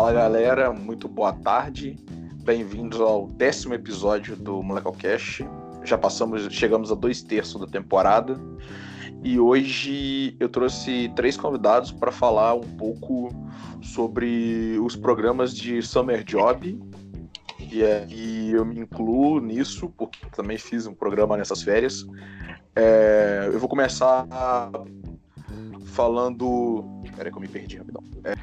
Fala galera, muito boa tarde. Bem-vindos ao décimo episódio do Molecalcast. Já passamos, chegamos a dois terços da temporada. E hoje eu trouxe três convidados para falar um pouco sobre os programas de Summer Job. E, é, e eu me incluo nisso, porque também fiz um programa nessas férias. É, eu vou começar falando. Peraí que eu me perdi rapidão. É,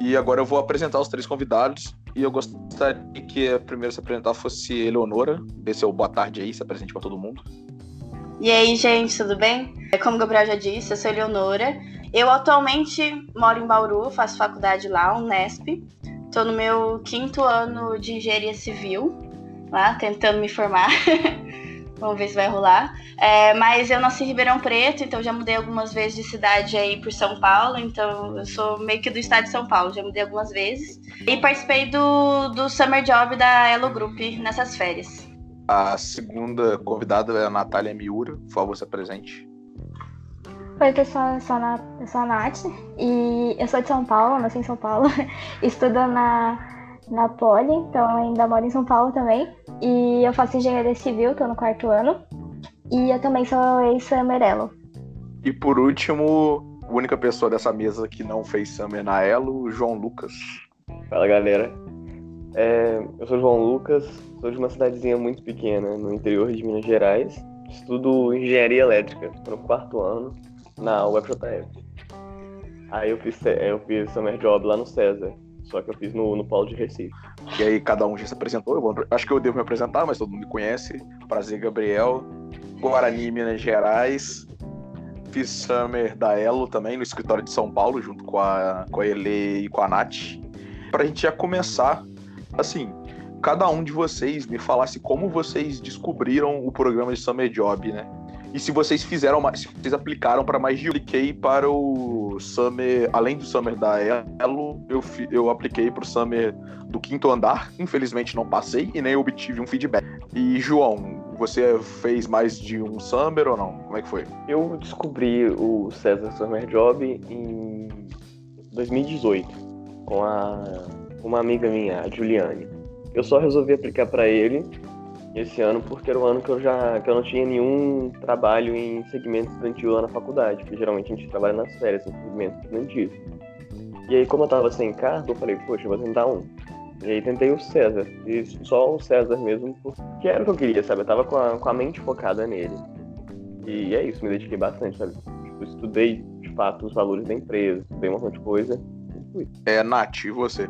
e agora eu vou apresentar os três convidados. E eu gostaria que a primeira se apresentar fosse Eleonora. Dê seu boa tarde aí, se apresente para todo mundo. E aí, gente, tudo bem? Como o Gabriel já disse, eu sou Eleonora. Eu atualmente moro em Bauru, faço faculdade lá, Unesp. Estou no meu quinto ano de engenharia civil, lá, tentando me formar. Vamos ver se vai rolar. É, mas eu nasci em Ribeirão Preto, então já mudei algumas vezes de cidade aí por São Paulo. Então eu sou meio que do estado de São Paulo, já mudei algumas vezes. E participei do, do Summer Job da Elo Group nessas férias. A segunda convidada é a Natália Miura. Por favor, se apresente. Oi, pessoal, eu sou, a, eu sou a Nath e eu sou de São Paulo, nasci em São Paulo. Estudo na, na Poli, então ainda moro em São Paulo também. E eu faço engenharia civil, tô no quarto ano. E eu também sou ex-Summer Elo. E por último, a única pessoa dessa mesa que não fez Summer na Elo, João Lucas. Fala galera, é, eu sou João Lucas, sou de uma cidadezinha muito pequena no interior de Minas Gerais. Estudo engenharia elétrica, estou no quarto ano na UFJF. Aí eu fiz, eu fiz summer job lá no César, só que eu fiz no, no Polo de Recife. E aí cada um já se apresentou, eu vou, acho que eu devo me apresentar, mas todo mundo me conhece. Prazer, Gabriel. Guarani, Minas Gerais. Fiz Summer da Elo também, no escritório de São Paulo, junto com a, com a Ele e com a Nath. Pra gente já começar assim, cada um de vocês me falasse como vocês descobriram o programa de Summer Job, né? E se vocês fizeram, se vocês aplicaram para mais de eu apliquei para o Summer, além do Summer da Elo, eu, eu apliquei para o Summer do quinto andar. Infelizmente não passei e nem obtive um feedback. E João, você fez mais de um Summer ou não? Como é que foi? Eu descobri o César Summer Job em 2018 com a uma amiga minha, a Juliane. Eu só resolvi aplicar para ele esse ano porque era o ano que eu já que eu não tinha nenhum trabalho em segmento estudantil lá na faculdade, porque geralmente a gente trabalha nas férias em segmento estudantil. E aí, como eu tava sem carro, eu falei, poxa, eu vou tentar um. E aí tentei o César, e só o César mesmo, porque era o que eu queria, sabe? Eu tava com a, com a mente focada nele. E é isso, me dediquei bastante, sabe? Tipo, estudei, de fato, os valores da empresa, estudei um monte de coisa. É, Nath, e você?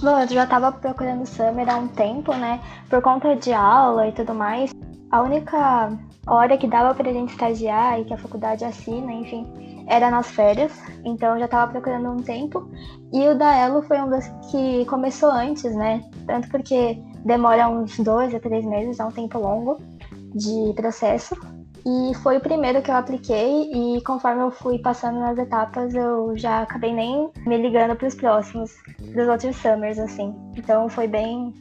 Bom, eu já estava procurando Summer há um tempo, né? Por conta de aula e tudo mais. A única hora que dava pra gente estagiar e que a faculdade assina, enfim, era nas férias. Então eu já estava procurando um tempo. E o da Elo foi um dos que começou antes, né? Tanto porque demora uns dois a três meses, é um tempo longo de processo. E foi o primeiro que eu apliquei e conforme eu fui passando nas etapas, eu já acabei nem me ligando para os próximos, para os outros summers, assim. Então foi bem.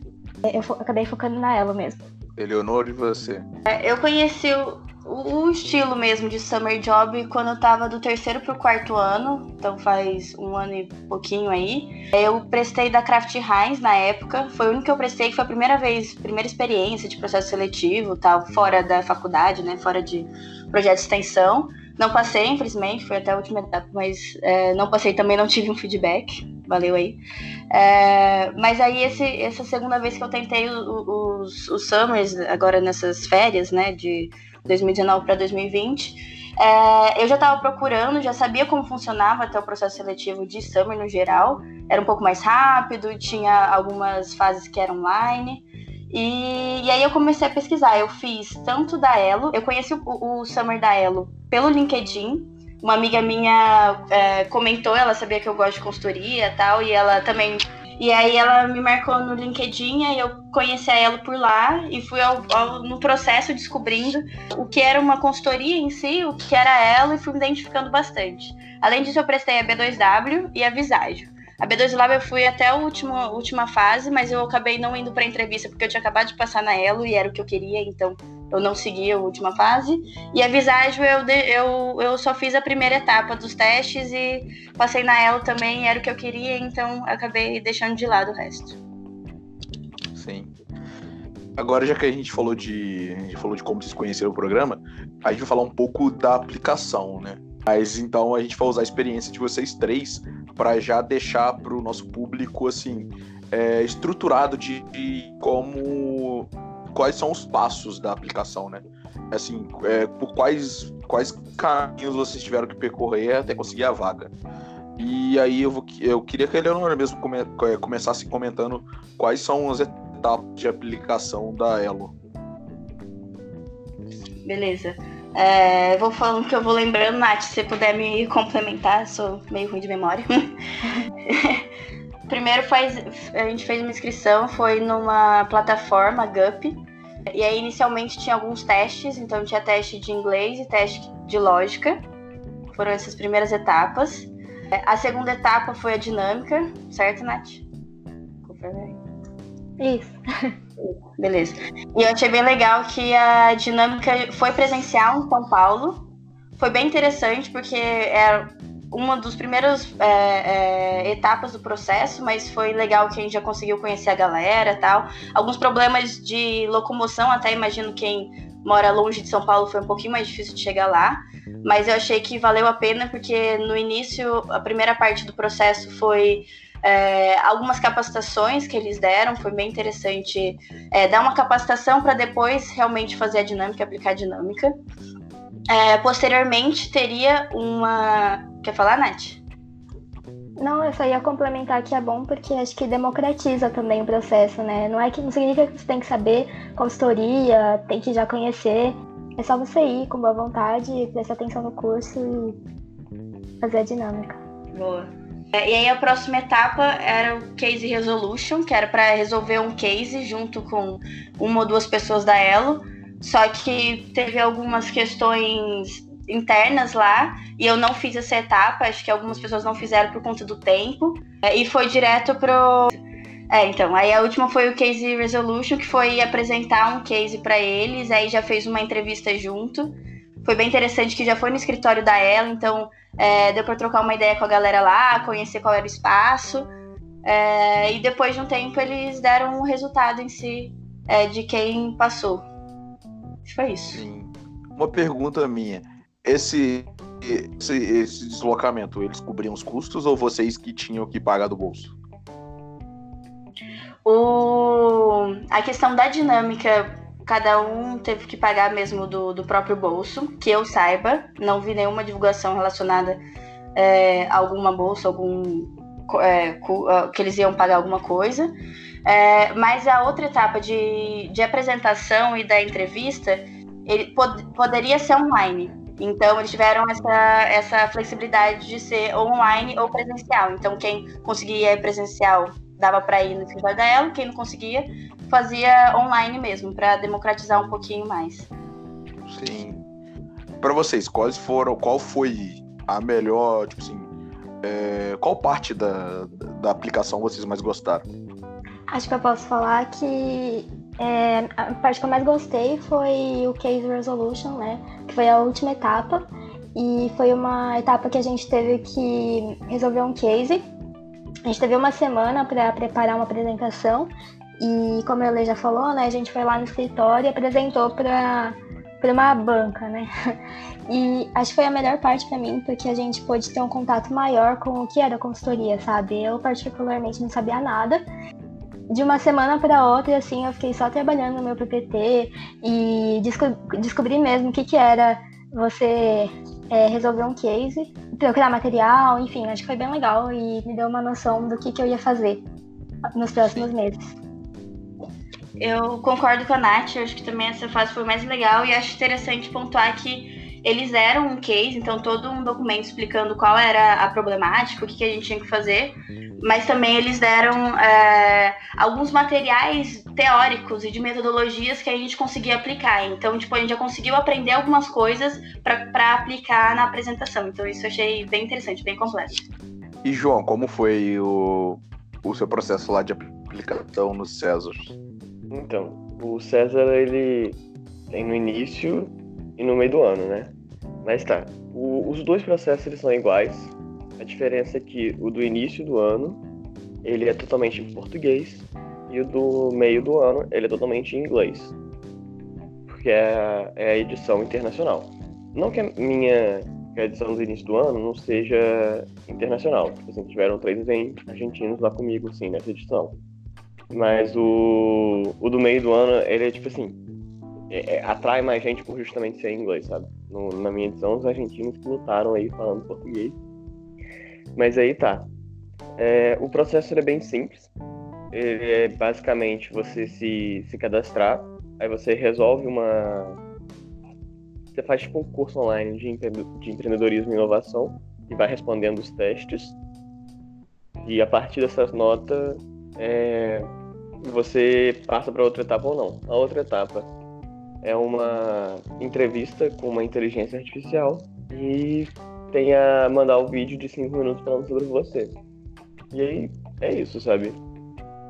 Eu acabei focando na ela mesmo. Eleonor, e você? Eu conheci o, o estilo mesmo de summer job quando eu tava do terceiro pro quarto ano, então faz um ano e pouquinho aí. Eu prestei da Kraft Heinz na época, foi o único que eu prestei, que foi a primeira vez, primeira experiência de processo seletivo, tal, fora da faculdade, né, fora de projeto de extensão. Não passei, infelizmente, foi até a última etapa, mas é, não passei também, não tive um feedback. Valeu aí. É, mas aí, esse, essa segunda vez que eu tentei os, os Summers, agora nessas férias, né, de 2019 para 2020. É, eu já estava procurando, já sabia como funcionava até o processo seletivo de Summer no geral. Era um pouco mais rápido, tinha algumas fases que eram online. E, e aí eu comecei a pesquisar. Eu fiz tanto da Elo, eu conheci o, o Summer da Elo pelo LinkedIn. Uma amiga minha é, comentou, ela sabia que eu gosto de consultoria e tal, e ela também e aí ela me marcou no LinkedIn, e eu conheci ela por lá e fui ao, ao, no processo descobrindo o que era uma consultoria em si, o que era ela e fui me identificando bastante. Além disso, eu prestei a B2W e a Visagio. A B2W eu fui até a última, última fase, mas eu acabei não indo para entrevista porque eu tinha acabado de passar na Elo e era o que eu queria, então eu não segui a última fase. E a Visagem eu, eu, eu só fiz a primeira etapa dos testes e passei na Elo também, era o que eu queria, então acabei deixando de lado o resto. Sim. Agora, já que a gente falou de. Gente falou de como vocês conheceram o programa, a gente vai falar um pouco da aplicação, né? Mas então a gente vai usar a experiência de vocês três para já deixar para o nosso público assim é, estruturado de, de, como quais são os passos da aplicação, né? Assim, é, por quais quais caminhos vocês tiveram que percorrer até conseguir a vaga. E aí eu, vou, eu queria que a Eleonora mesmo come, é, começasse comentando quais são as etapas de aplicação da Elo. Beleza. É, vou falando que eu vou lembrando, Nath, se você puder me complementar, sou meio ruim de memória. Primeiro faz, a gente fez uma inscrição, foi numa plataforma GUP. E aí inicialmente tinha alguns testes, então tinha teste de inglês e teste de lógica. Foram essas primeiras etapas. A segunda etapa foi a dinâmica, certo, Nath? Isso. Beleza. E eu achei bem legal que a dinâmica foi presencial em São Paulo. Foi bem interessante porque era uma dos primeiros é, é, etapas do processo, mas foi legal que a gente já conseguiu conhecer a galera tal. Alguns problemas de locomoção, até imagino quem mora longe de São Paulo foi um pouquinho mais difícil de chegar lá, mas eu achei que valeu a pena porque no início a primeira parte do processo foi é, algumas capacitações que eles deram, foi bem interessante é, dar uma capacitação para depois realmente fazer a dinâmica, aplicar a dinâmica. É, posteriormente teria uma. Quer falar, Nath? Não, eu só ia complementar que é bom porque acho que democratiza também o processo, né? Não é que não significa que você tem que saber consultoria, tem que já conhecer. É só você ir com boa vontade, prestar atenção no curso e fazer a dinâmica. Boa. É, e aí a próxima etapa era o case resolution, que era para resolver um case junto com uma ou duas pessoas da Elo. Só que teve algumas questões internas lá e eu não fiz essa etapa. Acho que algumas pessoas não fizeram por conta do tempo é, e foi direto pro é, então, aí a última foi o Case Resolution, que foi apresentar um case para eles, aí já fez uma entrevista junto. Foi bem interessante que já foi no escritório da ela, então é, deu para trocar uma ideia com a galera lá, conhecer qual era o espaço. É, e depois de um tempo eles deram o um resultado em si é, de quem passou. Acho que foi isso. Sim. Uma pergunta minha. Esse, esse, esse deslocamento, eles cobriam os custos ou vocês que tinham que pagar do bolso? O... A questão da dinâmica cada um teve que pagar mesmo do, do próprio bolso, que eu saiba. Não vi nenhuma divulgação relacionada é, a alguma bolsa, algum. É, que eles iam pagar alguma coisa. É, mas a outra etapa de, de apresentação e da entrevista ele pod, poderia ser online. Então, eles tiveram essa, essa flexibilidade de ser online ou presencial. Então, quem conseguia presencial dava para ir no da Elo, quem não conseguia fazia online mesmo, para democratizar um pouquinho mais. Sim. Para vocês, quais foram, qual foi a melhor, tipo assim, é, qual parte da, da aplicação vocês mais gostaram? Acho que eu posso falar que é, a parte que eu mais gostei foi o Case Resolution, né? Que foi a última etapa. E foi uma etapa que a gente teve que resolver um case. A gente teve uma semana para preparar uma apresentação e como a Lê já falou, né, a gente foi lá no escritório e apresentou para para uma banca, né? E acho que foi a melhor parte para mim, porque a gente pôde ter um contato maior com o que era consultoria, sabe? Eu particularmente não sabia nada. De uma semana para outra, assim, eu fiquei só trabalhando no meu PPT e desco descobri mesmo o que, que era você é, resolver um case, procurar material, enfim, acho que foi bem legal e me deu uma noção do que, que eu ia fazer nos próximos meses. Eu concordo com a Nath, acho que também essa fase foi mais legal e acho interessante pontuar que eles eram um case, então todo um documento explicando qual era a problemática, o que, que a gente tinha que fazer, mas também eles deram é, alguns materiais teóricos e de metodologias que a gente conseguia aplicar. Então, tipo, a gente já conseguiu aprender algumas coisas para aplicar na apresentação. Então, isso eu achei bem interessante, bem completo. E, João, como foi o, o seu processo lá de aplicação no César? Então, o César, ele Tem no início e no meio do ano, né? Mas tá. O, os dois processos eles são iguais. A diferença é que o do início do ano ele é totalmente em português e o do meio do ano ele é totalmente em inglês. Porque é, é a edição internacional. Não que a minha que a edição do início do ano não seja internacional. Tipo assim, tiveram três argentinos lá comigo, assim, nessa edição. Mas o, o do meio do ano, ele é tipo assim, é, é, atrai mais gente por justamente ser inglês, sabe? No, na minha edição, os argentinos que lutaram aí falando português. Mas aí tá. É, o processo é bem simples. Ele é basicamente você se, se cadastrar, aí você resolve uma. Você faz tipo um curso online de, de empreendedorismo e inovação e vai respondendo os testes. E a partir dessas notas, é, você passa para outra etapa ou não. A outra etapa é uma entrevista com uma inteligência artificial e tem a mandar um vídeo de 5 minutos falando sobre você. E aí é isso, sabe?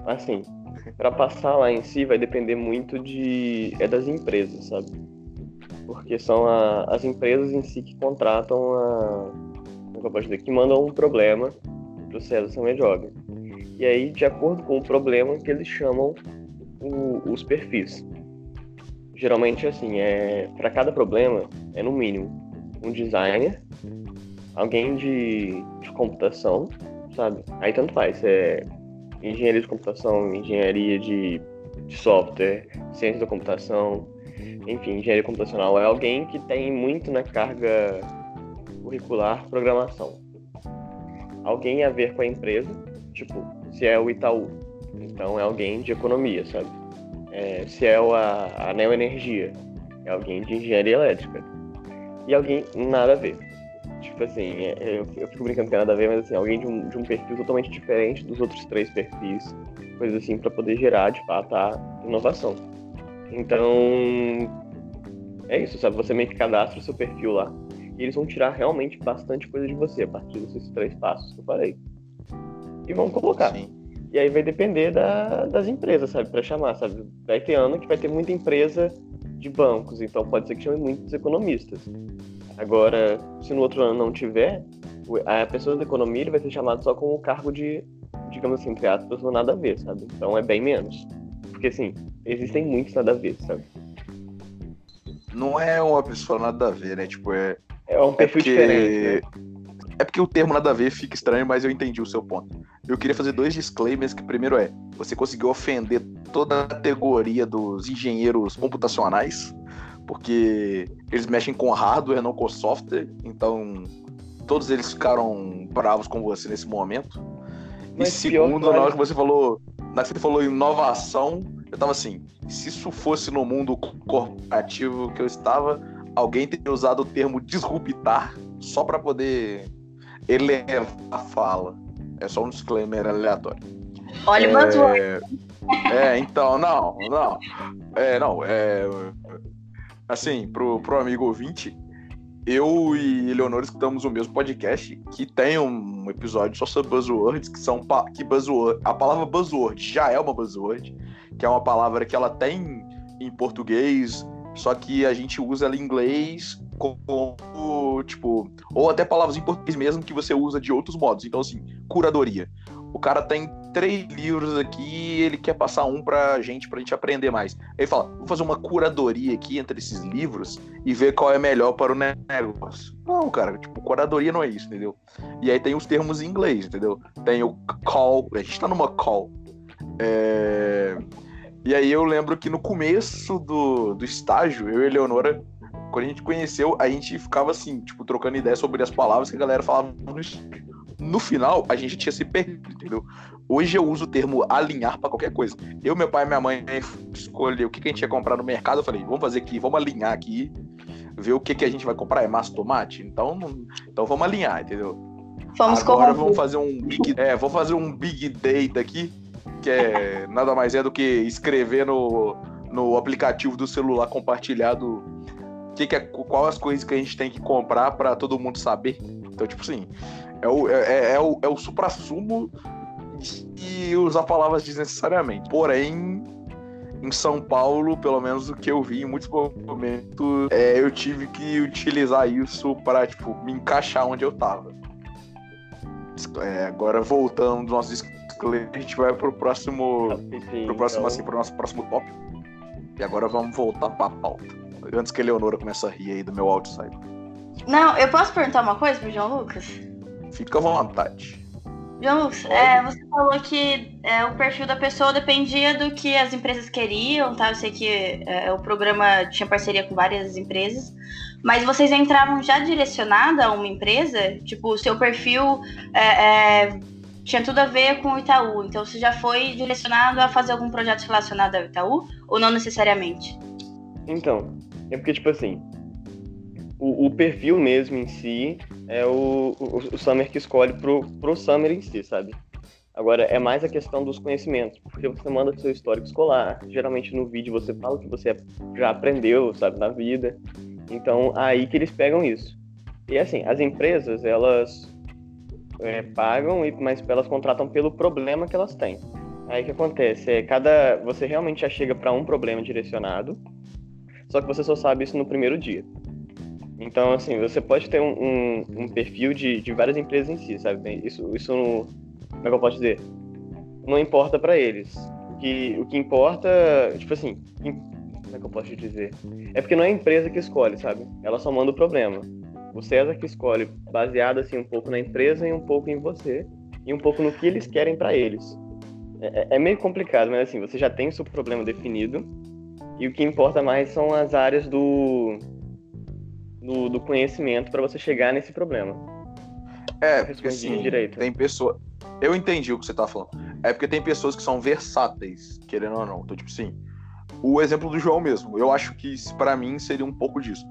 Assim, para passar lá em si vai depender muito de é das empresas, sabe? Porque são a, as empresas em si que contratam a como eu posso dizer, que mandam um problema pro César Summer Job. E aí, de acordo com o problema, que eles chamam o, os perfis. Geralmente, assim, é para cada problema, é no mínimo um designer, alguém de, de computação, sabe? Aí tanto faz, é engenharia de computação, engenharia de, de software, ciência da computação, enfim, engenharia computacional. É alguém que tem muito na carga curricular programação. Alguém a ver com a empresa, tipo, se é o Itaú, então é alguém de economia, sabe? É, se é a, a Neoenergia, é alguém de engenharia elétrica. E alguém nada a ver. Tipo assim, é, eu, eu, fico brincando que é nada a ver, mas assim, alguém de um, de um perfil totalmente diferente dos outros três perfis, coisas assim, para poder gerar, de fato, a inovação. Então, é isso, sabe? Você meio que cadastra o seu perfil lá e eles vão tirar realmente bastante coisa de você a partir desses três passos que eu falei e vão colocar. Sim. E aí vai depender da, das empresas, sabe, para chamar, sabe? Vai ter ano que vai ter muita empresa de bancos, então pode ser que chame muitos economistas. Agora, se no outro ano não tiver, a pessoa da economia ele vai ser chamado só com o cargo de, digamos assim, entre aspas, não nada a ver, sabe? Então é bem menos. Porque assim, existem muitos nada a ver, sabe? Não é uma pessoa nada a ver, né? Tipo, é. É um perfil é porque... diferente. Né? É porque o termo nada a ver fica estranho, mas eu entendi o seu ponto. Eu queria fazer dois disclaimers, que primeiro é, você conseguiu ofender toda a categoria dos engenheiros computacionais, porque eles mexem com hardware, não com software, então todos eles ficaram bravos com você nesse momento. Mas e segundo, na hora que você falou, na hora que você falou inovação, eu tava assim, se isso fosse no mundo corporativo que eu estava, alguém teria usado o termo disruptar só para poder elevar a fala. É só um disclaimer aleatório. Olha, é... buzzword. É, então, não, não. É, não, é. Assim, pro, pro amigo ouvinte, eu e Eleonora escutamos o mesmo podcast que tem um episódio só sobre buzzwords, que são que buzzword, a palavra buzzword já é uma buzzword, que é uma palavra que ela tem em português, só que a gente usa ela em inglês como, tipo, ou até palavras em português mesmo que você usa de outros modos. Então, assim, curadoria. O cara tem três livros aqui ele quer passar um pra gente, pra gente aprender mais. Ele fala, vou fazer uma curadoria aqui entre esses livros e ver qual é melhor para o negócio. Não, cara, tipo, curadoria não é isso, entendeu? E aí tem os termos em inglês, entendeu? Tem o call, a gente tá numa call. É... E aí eu lembro que no começo do, do estágio, eu e a Eleonora quando a gente conheceu, a gente ficava assim, tipo, trocando ideia sobre as palavras que a galera falava no No final, a gente tinha se perdido, entendeu? Hoje eu uso o termo alinhar para qualquer coisa. Eu, meu pai e minha mãe escolheu o que, que a gente ia comprar no mercado. Eu falei, vamos fazer aqui, vamos alinhar aqui, ver o que, que a gente vai comprar. É massa tomate? Então, então vamos alinhar, entendeu? Vamos Agora vamos fazer um big, é, vou fazer um big data aqui, que é nada mais é do que escrever no, no aplicativo do celular compartilhado que, que é, qual as coisas que a gente tem que comprar para todo mundo saber. Então, tipo assim, é o, é, é, é o, é o supra-sumo de usar palavras desnecessariamente. Porém, em São Paulo, pelo menos o que eu vi em muitos momentos, é, eu tive que utilizar isso para tipo, me encaixar onde eu tava. É, agora voltando do nosso disclaimer, a gente vai pro próximo. Sim, pro próximo, então... assim, pro nosso próximo tópico. E agora vamos voltar pra pauta. Antes que a Leonora comece a rir aí do meu outside. Não, eu posso perguntar uma coisa pro João Lucas? Fica à vontade. João, é, você falou que é, o perfil da pessoa dependia do que as empresas queriam, tá? Eu sei que é, o programa tinha parceria com várias empresas, mas vocês entravam já direcionada a uma empresa? Tipo, o seu perfil é, é, tinha tudo a ver com o Itaú, então você já foi direcionado a fazer algum projeto relacionado ao Itaú ou não necessariamente? Então, é porque, tipo assim, o, o, perfil mesmo em si é o, o, o Summer que escolhe pro, pro Summer em si, sabe? Agora, é mais a questão dos conhecimentos, porque você manda seu histórico escolar, geralmente no vídeo você fala o que você já aprendeu, sabe, na vida. Então, aí que eles pegam isso. E assim, as empresas, elas é, pagam, mas elas contratam pelo problema que elas têm. Aí o que acontece? É cada. Você realmente já chega para um problema direcionado, só que você só sabe isso no primeiro dia. Então, assim, você pode ter um, um, um perfil de, de várias empresas em si, sabe? Isso, isso como é que eu posso dizer? Não importa para eles. O que, o que importa, tipo assim, como é que eu posso dizer? É porque não é a empresa que escolhe, sabe? Ela só manda o problema. O César que escolhe, baseado assim um pouco na empresa e um pouco em você e um pouco no que eles querem para eles. É, é, é, meio complicado, mas assim, você já tem o seu problema definido e o que importa mais são as áreas do do, do conhecimento para você chegar nesse problema. É, porque assim, direito. tem pessoa. Eu entendi o que você tá falando. É porque tem pessoas que são versáteis, querendo ou não. Então, tipo assim, o exemplo do João mesmo, eu acho que para mim seria um pouco disso.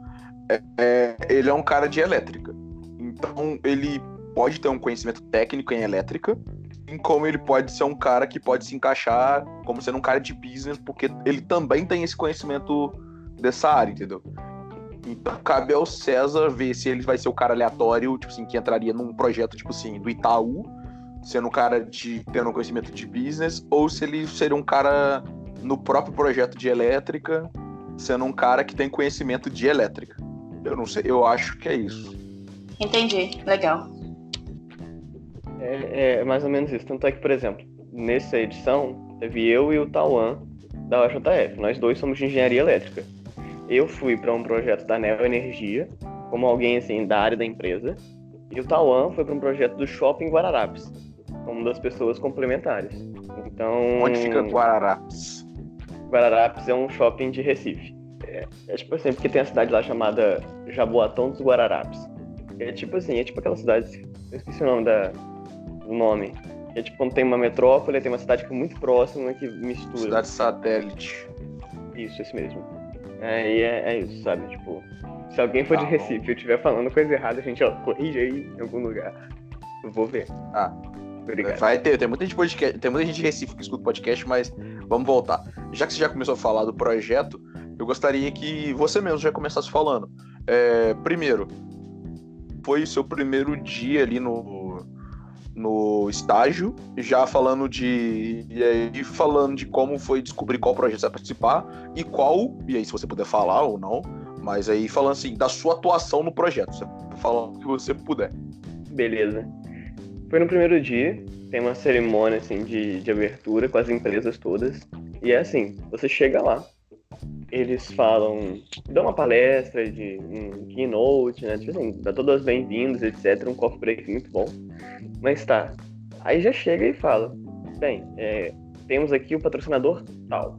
É, é, ele é um cara de elétrica. Então, ele pode ter um conhecimento técnico em elétrica, em como ele pode ser um cara que pode se encaixar como sendo um cara de business, porque ele também tem esse conhecimento dessa área, entendeu? Então cabe ao César ver se ele vai ser o cara aleatório, tipo assim, que entraria num projeto, tipo assim, do Itaú, sendo um cara de tendo um conhecimento de business, ou se ele seria um cara no próprio projeto de elétrica, sendo um cara que tem conhecimento de elétrica. Eu não sei, eu acho que é isso. Entendi, legal. É, é mais ou menos isso. Tanto é que, por exemplo, nessa edição, teve eu e o Tauan da UJF. Nós dois somos de engenharia elétrica eu fui para um projeto da Neo Energia, como alguém assim da área da empresa, e o Tauan foi para um projeto do Shopping Guararapes, como das pessoas complementares. Então. Onde fica Guararapes? Guararapes é um shopping de Recife. É, é tipo assim, porque tem a cidade lá chamada Jaboatão dos Guararapes. É tipo assim, é tipo aquela cidade, eu esqueci o nome da, do nome. É tipo quando tem uma metrópole, tem uma cidade que é muito próxima que mistura. Cidade satélite. Isso, esse mesmo. É, e é, é, isso, sabe? Tipo, se alguém for de tá Recife e eu estiver falando coisa errada, a gente, ó, corrige aí em algum lugar. Eu vou ver. Ah. Obrigado. Vai ter, tem muita gente podcast, tem muita gente de Recife que escuta podcast, mas vamos voltar. Já que você já começou a falar do projeto, eu gostaria que você mesmo já começasse falando. É, primeiro, foi o seu primeiro dia ali no, no estágio, já falando de. E aí falando de como foi descobrir qual projeto você vai participar e qual. E aí, se você puder falar ou não, mas aí falando assim, da sua atuação no projeto. Você fala o que você puder. Beleza. Foi no primeiro dia, tem uma cerimônia assim de, de abertura com as empresas todas. E é assim, você chega lá, eles falam, dão uma palestra de um keynote, né? Tipo assim, dá todas bem-vindas, etc. Um coffee break muito bom. Mas tá. Aí já chega e fala: bem, é, temos aqui o patrocinador tal.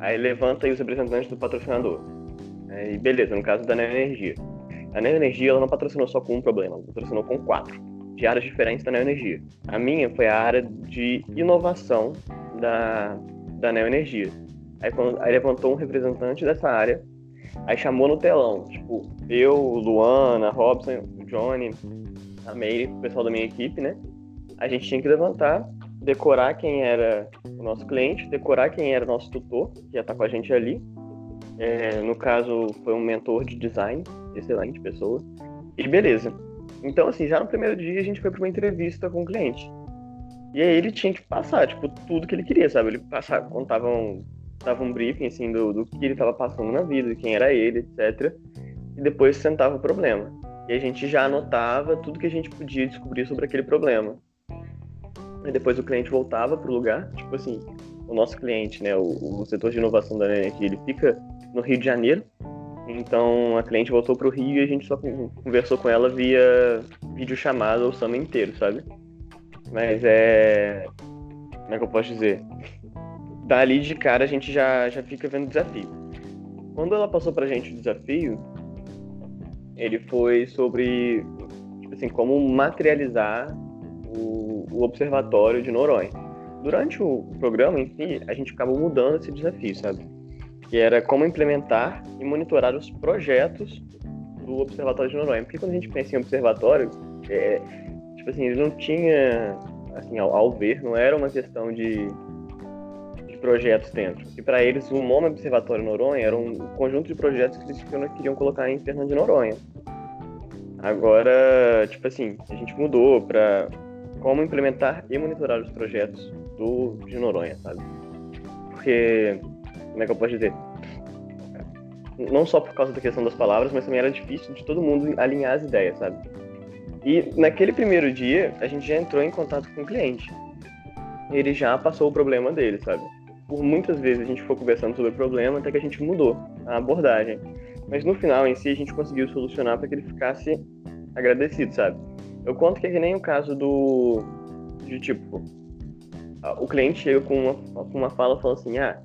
Aí levanta aí os representantes do patrocinador. E beleza, no caso da Neo Energia. A Neo Energia ela não patrocinou só com um problema, ela patrocinou com quatro, de áreas diferentes da Neo Energia. A minha foi a área de inovação da, da Neo Energia Aí, aí levantou um representante dessa área, aí chamou no telão, tipo, eu, Luana, Robson, Johnny, a Meire, o pessoal da minha equipe, né? A gente tinha que levantar, decorar quem era o nosso cliente, decorar quem era o nosso tutor, que ia estar com a gente ali. É, no caso, foi um mentor de design, excelente pessoa. E beleza. Então, assim, já no primeiro dia a gente foi para uma entrevista com o cliente. E aí ele tinha que passar, tipo, tudo que ele queria, sabe? Ele passava, contavam dava um briefing assim do, do que ele estava passando na vida, quem era ele, etc. E depois sentava o problema. E a gente já anotava tudo que a gente podia descobrir sobre aquele problema. E depois o cliente voltava para o lugar, tipo assim, o nosso cliente, né, o, o setor de inovação da energia, ele fica no Rio de Janeiro. Então a cliente voltou para o Rio e a gente só conversou com ela via videochamada o samba inteiro, sabe? Mas é. Como é que eu posso dizer? Dali de cara a gente já, já fica vendo desafio. Quando ela passou pra gente o desafio, ele foi sobre tipo assim, como materializar o, o observatório de Noronha. Durante o programa si, a gente acabou mudando esse desafio, sabe? Que era como implementar e monitorar os projetos do Observatório de Noronha. Porque quando a gente pensa em observatório, é, tipo assim, ele não tinha, assim, ao, ao ver, não era uma questão de projetos dentro. E para eles, o nome Observatório Noronha era um conjunto de projetos que eles queriam colocar em Fernando de Noronha. Agora, tipo assim, a gente mudou para como implementar e monitorar os projetos do de Noronha, sabe? Porque, como é que eu posso dizer? Não só por causa da questão das palavras, mas também era difícil de todo mundo alinhar as ideias, sabe? E naquele primeiro dia, a gente já entrou em contato com o cliente. Ele já passou o problema dele, sabe? Por muitas vezes a gente foi conversando sobre o problema até que a gente mudou a abordagem. Mas no final em si a gente conseguiu solucionar para que ele ficasse agradecido, sabe? Eu conto que é que nem o caso do. De tipo. O cliente chega com uma, com uma fala falando assim: ah,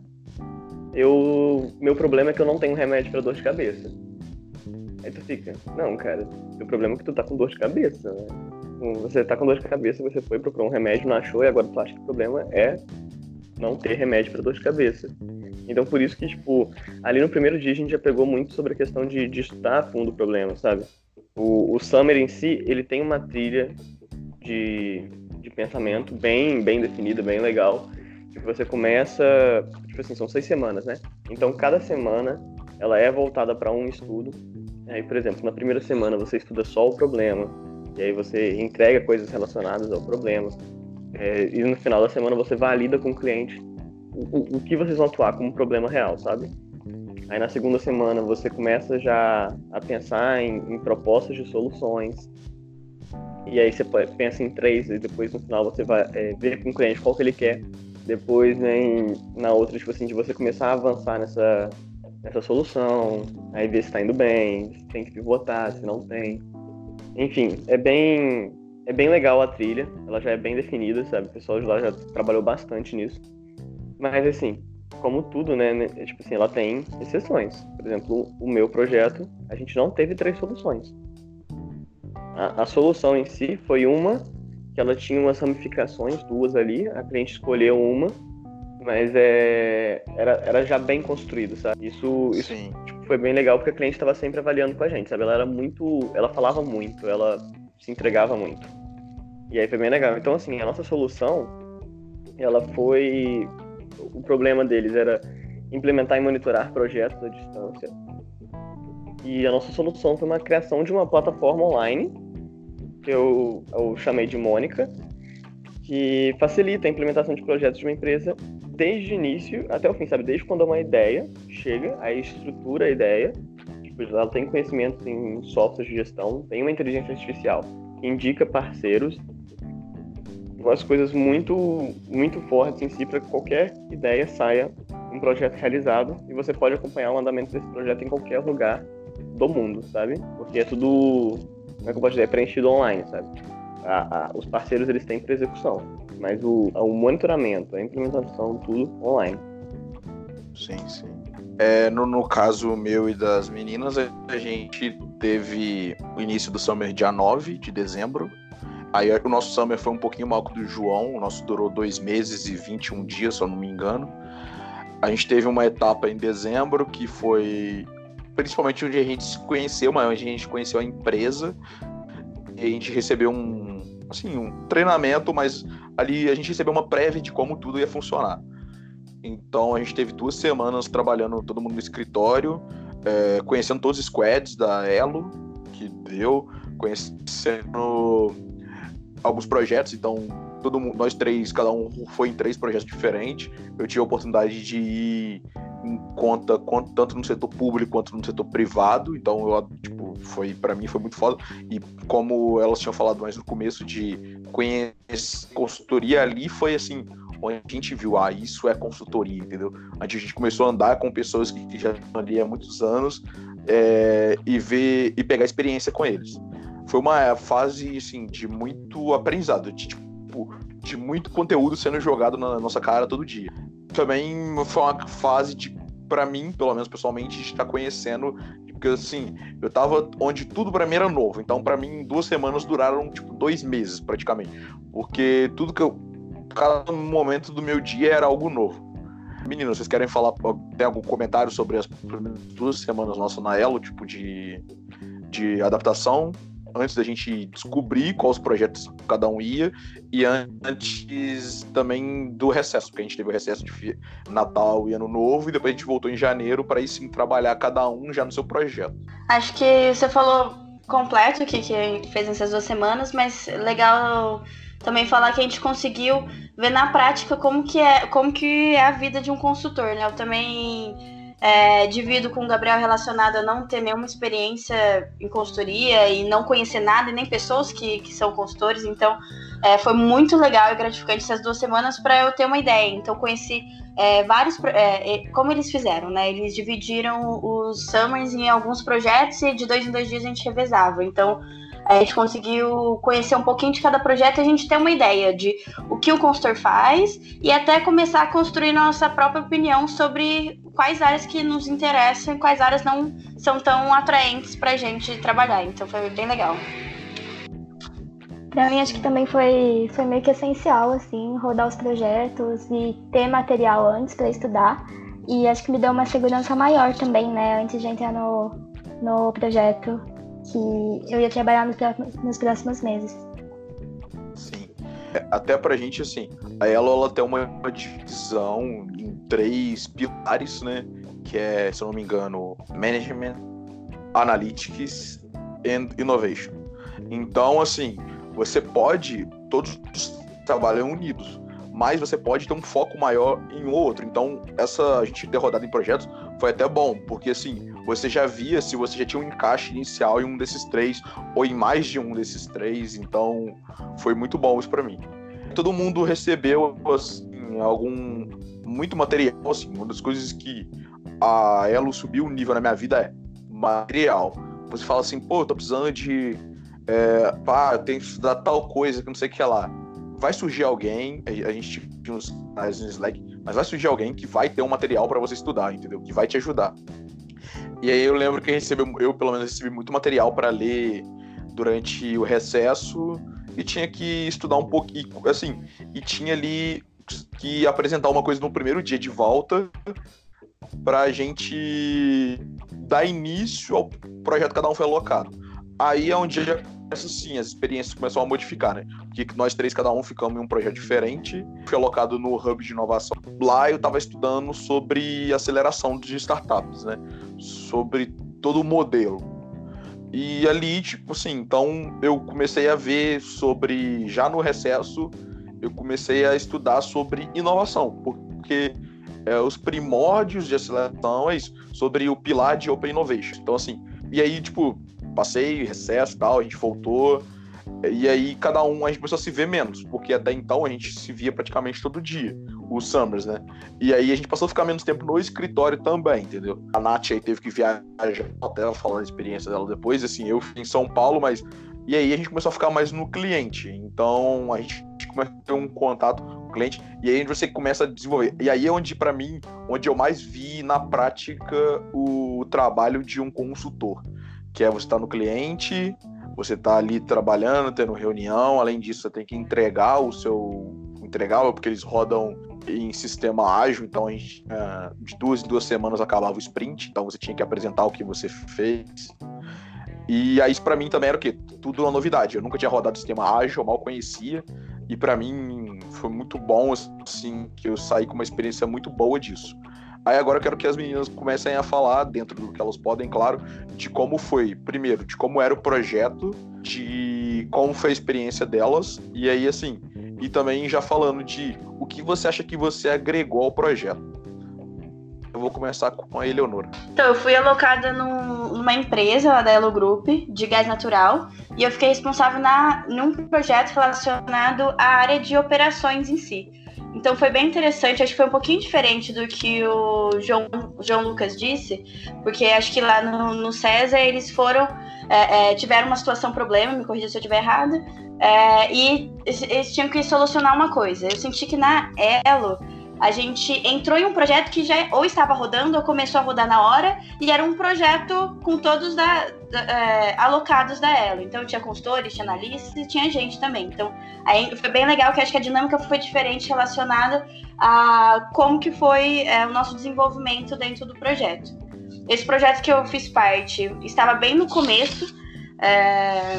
eu. Meu problema é que eu não tenho remédio para dor de cabeça. Aí tu fica, não, cara, o problema é que tu tá com dor de cabeça, né? Você tá com dor de cabeça, você foi procurar um remédio, não achou, e agora tu acha que o problema é não ter remédio para dor de cabeça. Então por isso que, tipo, ali no primeiro dia a gente já pegou muito sobre a questão de, de estudar a fundo o problema, sabe? O, o Summer em si, ele tem uma trilha de, de pensamento bem, bem definida, bem legal. Que você começa, tipo assim, são seis semanas, né? Então cada semana ela é voltada para um estudo. Aí, por exemplo, na primeira semana você estuda só o problema, e aí você entrega coisas relacionadas ao problema. É, e no final da semana você valida com o cliente o, o, que vocês vão atuar como problema real, sabe? Aí na segunda semana você começa já a pensar em, em propostas de soluções. E aí você pensa em três, e depois no final você vai é, ver com o cliente qual que ele quer. Depois vem na outra, tipo assim, de você começar a avançar nessa, nessa solução, aí ver se está indo bem, se tem que pivotar, se não tem. Enfim, é bem, é bem legal a trilha, ela já é bem definida, sabe? O pessoal de lá já trabalhou bastante nisso. Mas assim, como tudo, né, né, tipo assim, ela tem exceções. Por exemplo, o meu projeto, a gente não teve três soluções. A, a solução em si foi uma que ela tinha umas ramificações, duas ali, a cliente escolheu uma, mas é, era, era já bem construído, sabe? Isso, isso tipo, foi bem legal porque a cliente estava sempre avaliando com a gente, sabe? Ela era muito, ela falava muito, ela se entregava muito. E aí foi bem legal. Então, assim, a nossa solução, ela foi o problema deles era implementar e monitorar projetos à distância. E a nossa solução foi uma criação de uma plataforma online, que eu, eu chamei de Mônica, que facilita a implementação de projetos de uma empresa desde o início até o fim, sabe? Desde quando uma ideia chega, aí estrutura a ideia, tipo, ela tem conhecimento em software de gestão, tem uma inteligência artificial, indica parceiros umas coisas muito, muito fortes em si para que qualquer ideia saia um projeto realizado e você pode acompanhar o andamento desse projeto em qualquer lugar do mundo, sabe? Porque é tudo, como é que eu posso dizer, é preenchido online, sabe? A, a, os parceiros eles têm para execução, mas o, o monitoramento, a implementação, tudo online. Sim, sim. É, no, no caso meu e das meninas, a gente teve o início do Summer dia 9 de dezembro Aí o nosso summer foi um pouquinho maior que o do João, o nosso durou dois meses e 21 dias, se eu não me engano. A gente teve uma etapa em dezembro que foi principalmente onde a gente se conheceu, mas onde a gente conheceu a empresa. E a gente recebeu um, assim, um treinamento, mas ali a gente recebeu uma prévia de como tudo ia funcionar. Então a gente teve duas semanas trabalhando todo mundo no escritório, é, conhecendo todos os squads da Elo, que deu, conhecendo alguns projetos, então todo mundo, nós três, cada um foi em três projetos diferentes. Eu tive a oportunidade de ir em conta, tanto no setor público quanto no setor privado. Então, eu, tipo, foi para mim foi muito foda. E como elas tinham falado mais no começo de conhecer consultoria ali, foi assim, onde a gente viu, ah, isso é consultoria, entendeu? A gente começou a andar com pessoas que, já estão ali há muitos anos é, e ver e pegar experiência com eles. Foi uma fase assim de muito aprendizado, de, tipo, de muito conteúdo sendo jogado na nossa cara todo dia. Também foi uma fase de, para mim, pelo menos pessoalmente, de estar conhecendo porque assim, eu tava onde tudo para mim era novo. Então, para mim, duas semanas duraram tipo dois meses praticamente. Porque tudo que eu. Cada momento do meu dia era algo novo. Meninos, vocês querem falar, tem algum comentário sobre as duas semanas nossas na Elo, tipo de, de adaptação? Antes da gente descobrir quais projetos cada um ia e antes também do recesso, porque a gente teve o recesso de Natal e Ano Novo e depois a gente voltou em janeiro para aí sim trabalhar cada um já no seu projeto. Acho que você falou completo o que, que a gente fez nessas duas semanas, mas legal também falar que a gente conseguiu ver na prática como que é, como que é a vida de um consultor, né? Eu também é, divido com o Gabriel relacionado a não ter nenhuma experiência em consultoria e não conhecer nada e nem pessoas que, que são consultores, então é, foi muito legal e gratificante essas duas semanas para eu ter uma ideia. Então conheci é, vários, é, como eles fizeram, né? Eles dividiram os summers em alguns projetos e de dois em dois dias a gente revezava. Então a gente conseguiu conhecer um pouquinho de cada projeto e a gente ter uma ideia de o que o consultor faz e até começar a construir nossa própria opinião sobre quais áreas que nos interessam e quais áreas não são tão atraentes para a gente trabalhar. Então foi bem legal. Para mim, acho que também foi, foi meio que essencial, assim, rodar os projetos e ter material antes para estudar. E acho que me deu uma segurança maior também, né, antes de entrar no, no projeto que eu ia trabalhar nos, próximos meses. Sim. É, até pra gente, assim, a Elo ela tem uma, uma divisão em três pilares, né? Que é, se eu não me engano, Management, Analytics and Innovation. Então, assim, você pode, todos trabalham unidos, mas você pode ter um foco maior em outro. Então, essa a gente ter rodado em projetos foi até bom, porque assim, você já via se você já tinha um encaixe inicial em um desses três, ou em mais de um desses três, então foi muito bom isso para mim. Todo mundo recebeu assim, algum muito material, assim, uma das coisas que a Elo subiu o nível na minha vida é material. Você fala assim, pô, eu tô precisando de. É, pá, eu tenho que estudar tal coisa que não sei o que é lá. Vai surgir alguém, a gente tinha uns canais no Slack, mas vai surgir alguém que vai ter um material para você estudar, entendeu? Que vai te ajudar. E aí eu lembro que recebeu, eu pelo menos recebi muito material para ler durante o recesso e tinha que estudar um pouquinho, assim, e tinha ali que apresentar uma coisa no primeiro dia de volta para a gente dar início ao projeto que cada um foi alocado. Aí é onde já sim, as experiências começaram a modificar, né? Porque nós três, cada um, ficamos em um projeto diferente. Fui alocado no Hub de Inovação. Lá eu estava estudando sobre aceleração de startups, né? Sobre todo o modelo. E ali, tipo assim, então eu comecei a ver sobre, já no recesso, eu comecei a estudar sobre inovação, porque é, os primórdios de aceleração é isso, sobre o pilar de Open Innovation. Então, assim, e aí, tipo, passei, recesso tal, a gente voltou. E aí cada um, a gente começou a se ver menos, porque até então a gente se via praticamente todo dia, os Summers, né? E aí a gente passou a ficar menos tempo no escritório também, entendeu? A Nath aí teve que viajar, até ela falando a experiência dela depois, assim, eu fui em São Paulo, mas. E aí a gente começou a ficar mais no cliente. Então a gente começa a ter um contato com o cliente, e aí você começa a desenvolver. E aí é onde, para mim, onde eu mais vi na prática o trabalho de um consultor que é você estar tá no cliente, você está ali trabalhando, tendo reunião, além disso você tem que entregar o seu entregar, porque eles rodam em sistema ágil, então a gente, uh, de duas em duas semanas acabava o sprint, então você tinha que apresentar o que você fez. E aí isso para mim também era o quê? Tudo uma novidade. Eu nunca tinha rodado sistema ágil, eu mal conhecia, e para mim foi muito bom assim, que eu saí com uma experiência muito boa disso. Aí agora eu quero que as meninas comecem a falar, dentro do que elas podem, claro, de como foi, primeiro, de como era o projeto, de como foi a experiência delas, e aí, assim, e também já falando de o que você acha que você agregou ao projeto. Eu vou começar com a Eleonora. Então, eu fui alocada num, numa empresa lá da Elo Group de gás natural e eu fiquei responsável na, num projeto relacionado à área de operações em si. Então foi bem interessante, acho que foi um pouquinho diferente do que o João, João Lucas disse, porque acho que lá no, no César eles foram, é, é, tiveram uma situação problema, me corrija se eu estiver errada, é, e eles tinham que solucionar uma coisa. Eu senti que na Elo a gente entrou em um projeto que já ou estava rodando ou começou a rodar na hora, e era um projeto com todos da, da, é, alocados da Elo. Então tinha consultores, tinha analistas e tinha gente também. Então aí foi bem legal que acho que a dinâmica foi diferente relacionada a como que foi é, o nosso desenvolvimento dentro do projeto. Esse projeto que eu fiz parte estava bem no começo, é,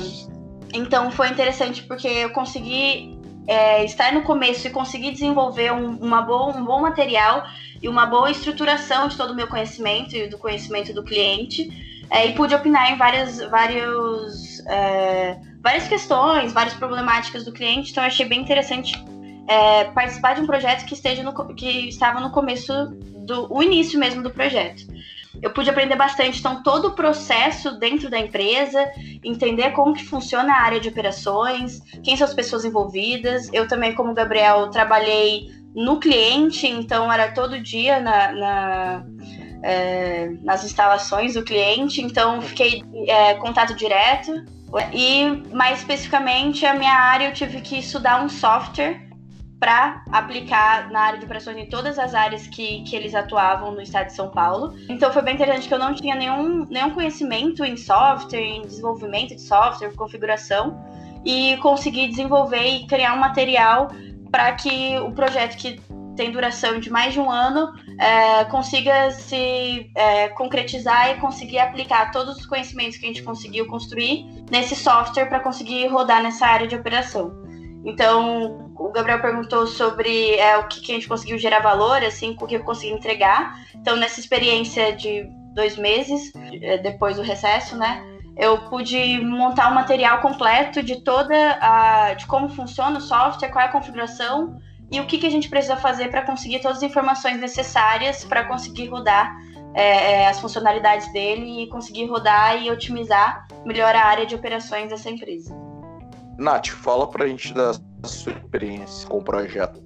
então foi interessante porque eu consegui é, estar no começo e conseguir desenvolver um, uma boa, um bom material e uma boa estruturação de todo o meu conhecimento e do conhecimento do cliente. É, e pude opinar em várias, vários, é, várias questões, várias problemáticas do cliente. Então, achei bem interessante é, participar de um projeto que, esteja no, que estava no começo do o início mesmo do projeto eu pude aprender bastante. Então, todo o processo dentro da empresa, entender como que funciona a área de operações, quem são as pessoas envolvidas. Eu também, como Gabriel, trabalhei no cliente, então era todo dia na, na é, nas instalações do cliente, então fiquei é, contato direto. E mais especificamente, a minha área eu tive que estudar um software para aplicar na área de operações em todas as áreas que, que eles atuavam no estado de São Paulo. Então foi bem interessante que eu não tinha nenhum, nenhum conhecimento em software, em desenvolvimento de software, configuração, e consegui desenvolver e criar um material para que o projeto que tem duração de mais de um ano é, consiga se é, concretizar e conseguir aplicar todos os conhecimentos que a gente conseguiu construir nesse software para conseguir rodar nessa área de operação. Então, o Gabriel perguntou sobre é, o que, que, a gente conseguiu gerar valor, assim, o que eu consegui entregar. Então, nessa experiência de dois meses, é, depois do recesso, né, eu pude montar um material completo de toda a, de como funciona o software, qual é a configuração e o que, que a gente precisa fazer para conseguir todas as informações necessárias para conseguir rodar é, é, as funcionalidades dele e conseguir rodar e otimizar melhor a área de operações dessa empresa. Nath, fala pra gente da sua experiência com o projeto.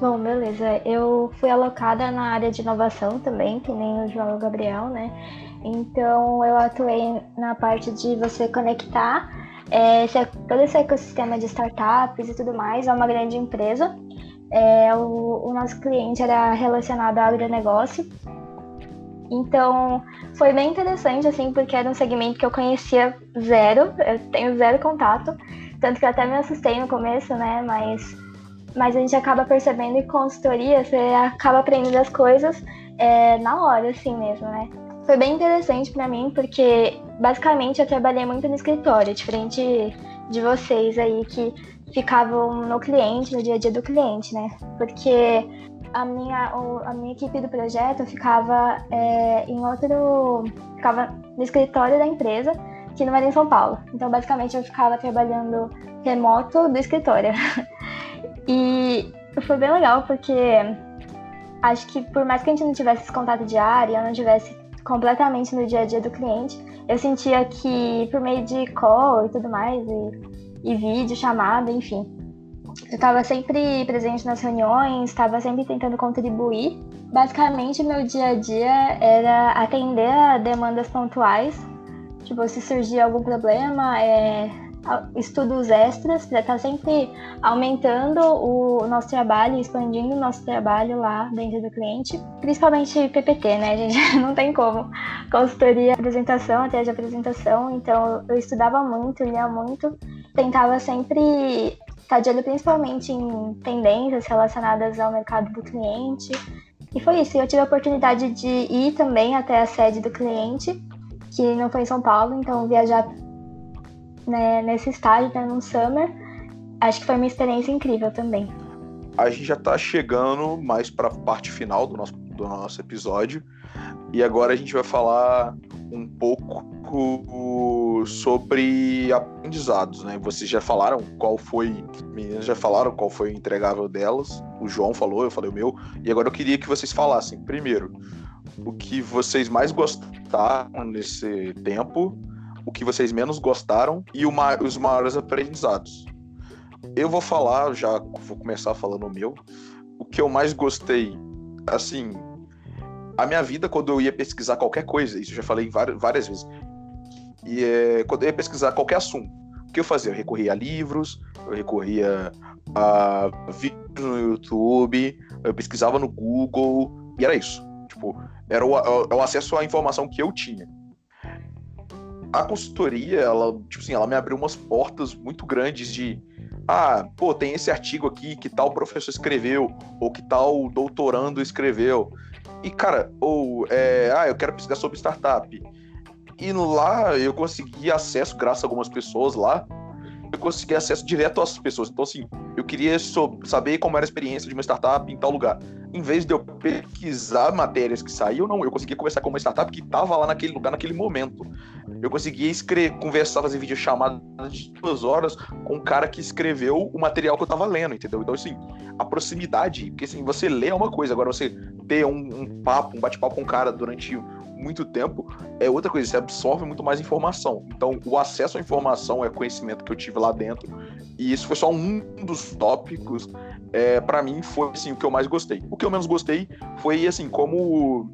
Bom, beleza. Eu fui alocada na área de inovação também, que nem o João Gabriel, né? Então eu atuei na parte de você conectar é, esse, todo esse ecossistema de startups e tudo mais a uma grande empresa. É, o, o nosso cliente era relacionado ao agronegócio então, foi bem interessante, assim, porque era um segmento que eu conhecia zero, eu tenho zero contato, tanto que eu até me assustei no começo, né, mas, mas a gente acaba percebendo em consultoria, você acaba aprendendo as coisas é, na hora, assim mesmo, né. Foi bem interessante para mim, porque basicamente eu trabalhei muito no escritório, diferente de vocês aí que ficavam no cliente, no dia a dia do cliente, né, porque a minha, a minha equipe do projeto ficava é, em outro. ficava no escritório da empresa, que não era em São Paulo. Então, basicamente, eu ficava trabalhando remoto do escritório. e foi bem legal, porque acho que por mais que a gente não tivesse esse contato diário, eu não tivesse completamente no dia a dia do cliente, eu sentia que por meio de call e tudo mais, e, e vídeo, chamada, enfim, eu estava sempre presente nas reuniões, estava sempre tentando contribuir. Basicamente, meu dia a dia era atender a demandas pontuais, tipo, se surgir algum problema, é, estudos extras, para estar tá sempre aumentando o nosso trabalho, expandindo o nosso trabalho lá dentro do cliente, principalmente PPT, né, gente? Não tem como. Consultoria, apresentação, até de apresentação, então eu estudava muito, lia muito, tentava sempre está de olho principalmente em tendências relacionadas ao mercado do cliente. E foi isso. Eu tive a oportunidade de ir também até a sede do cliente, que não foi em São Paulo, então viajar né, nesse estágio, né, no Summer, acho que foi uma experiência incrível também. A gente já está chegando mais para a parte final do nosso, do nosso episódio. E agora a gente vai falar um pouco sobre aprendizados, né? Vocês já falaram qual foi, meninas já falaram qual foi o entregável delas. O João falou, eu falei o meu. E agora eu queria que vocês falassem, primeiro, o que vocês mais gostaram nesse tempo, o que vocês menos gostaram e os maiores aprendizados. Eu vou falar, já vou começar falando o meu. O que eu mais gostei, assim, a minha vida quando eu ia pesquisar qualquer coisa, isso eu já falei várias vezes, e é, quando eu ia pesquisar qualquer assunto, o que eu fazia? Eu recorria a livros, eu recorria a vídeos no YouTube, eu pesquisava no Google, e era isso. Tipo, era o, o acesso à informação que eu tinha. A consultoria, ela, tipo assim, ela me abriu umas portas muito grandes de ah, pô, tem esse artigo aqui que tal professor escreveu, ou que tal doutorando escreveu. E, cara, ou, é, ah, eu quero pesquisar sobre startup. E lá eu consegui acesso, graças a algumas pessoas lá, eu consegui acesso direto às pessoas. Então, assim, eu queria saber como era a experiência de uma startup em tal lugar. Em vez de eu pesquisar matérias que saíam, não, eu conseguia conversar com uma startup que estava lá naquele lugar, naquele momento. Eu conseguia escrever, conversar, fazer videochamada de duas horas com um cara que escreveu o material que eu estava lendo, entendeu? Então, assim, a proximidade, porque assim, você lê é uma coisa, agora você ter um, um papo, um bate-papo com um cara durante muito tempo, é outra coisa, você absorve muito mais informação. Então, o acesso à informação é conhecimento que eu tive lá dentro, e isso foi só um dos tópicos. É, para mim, foi assim, o que eu mais gostei. O que eu menos gostei foi assim, como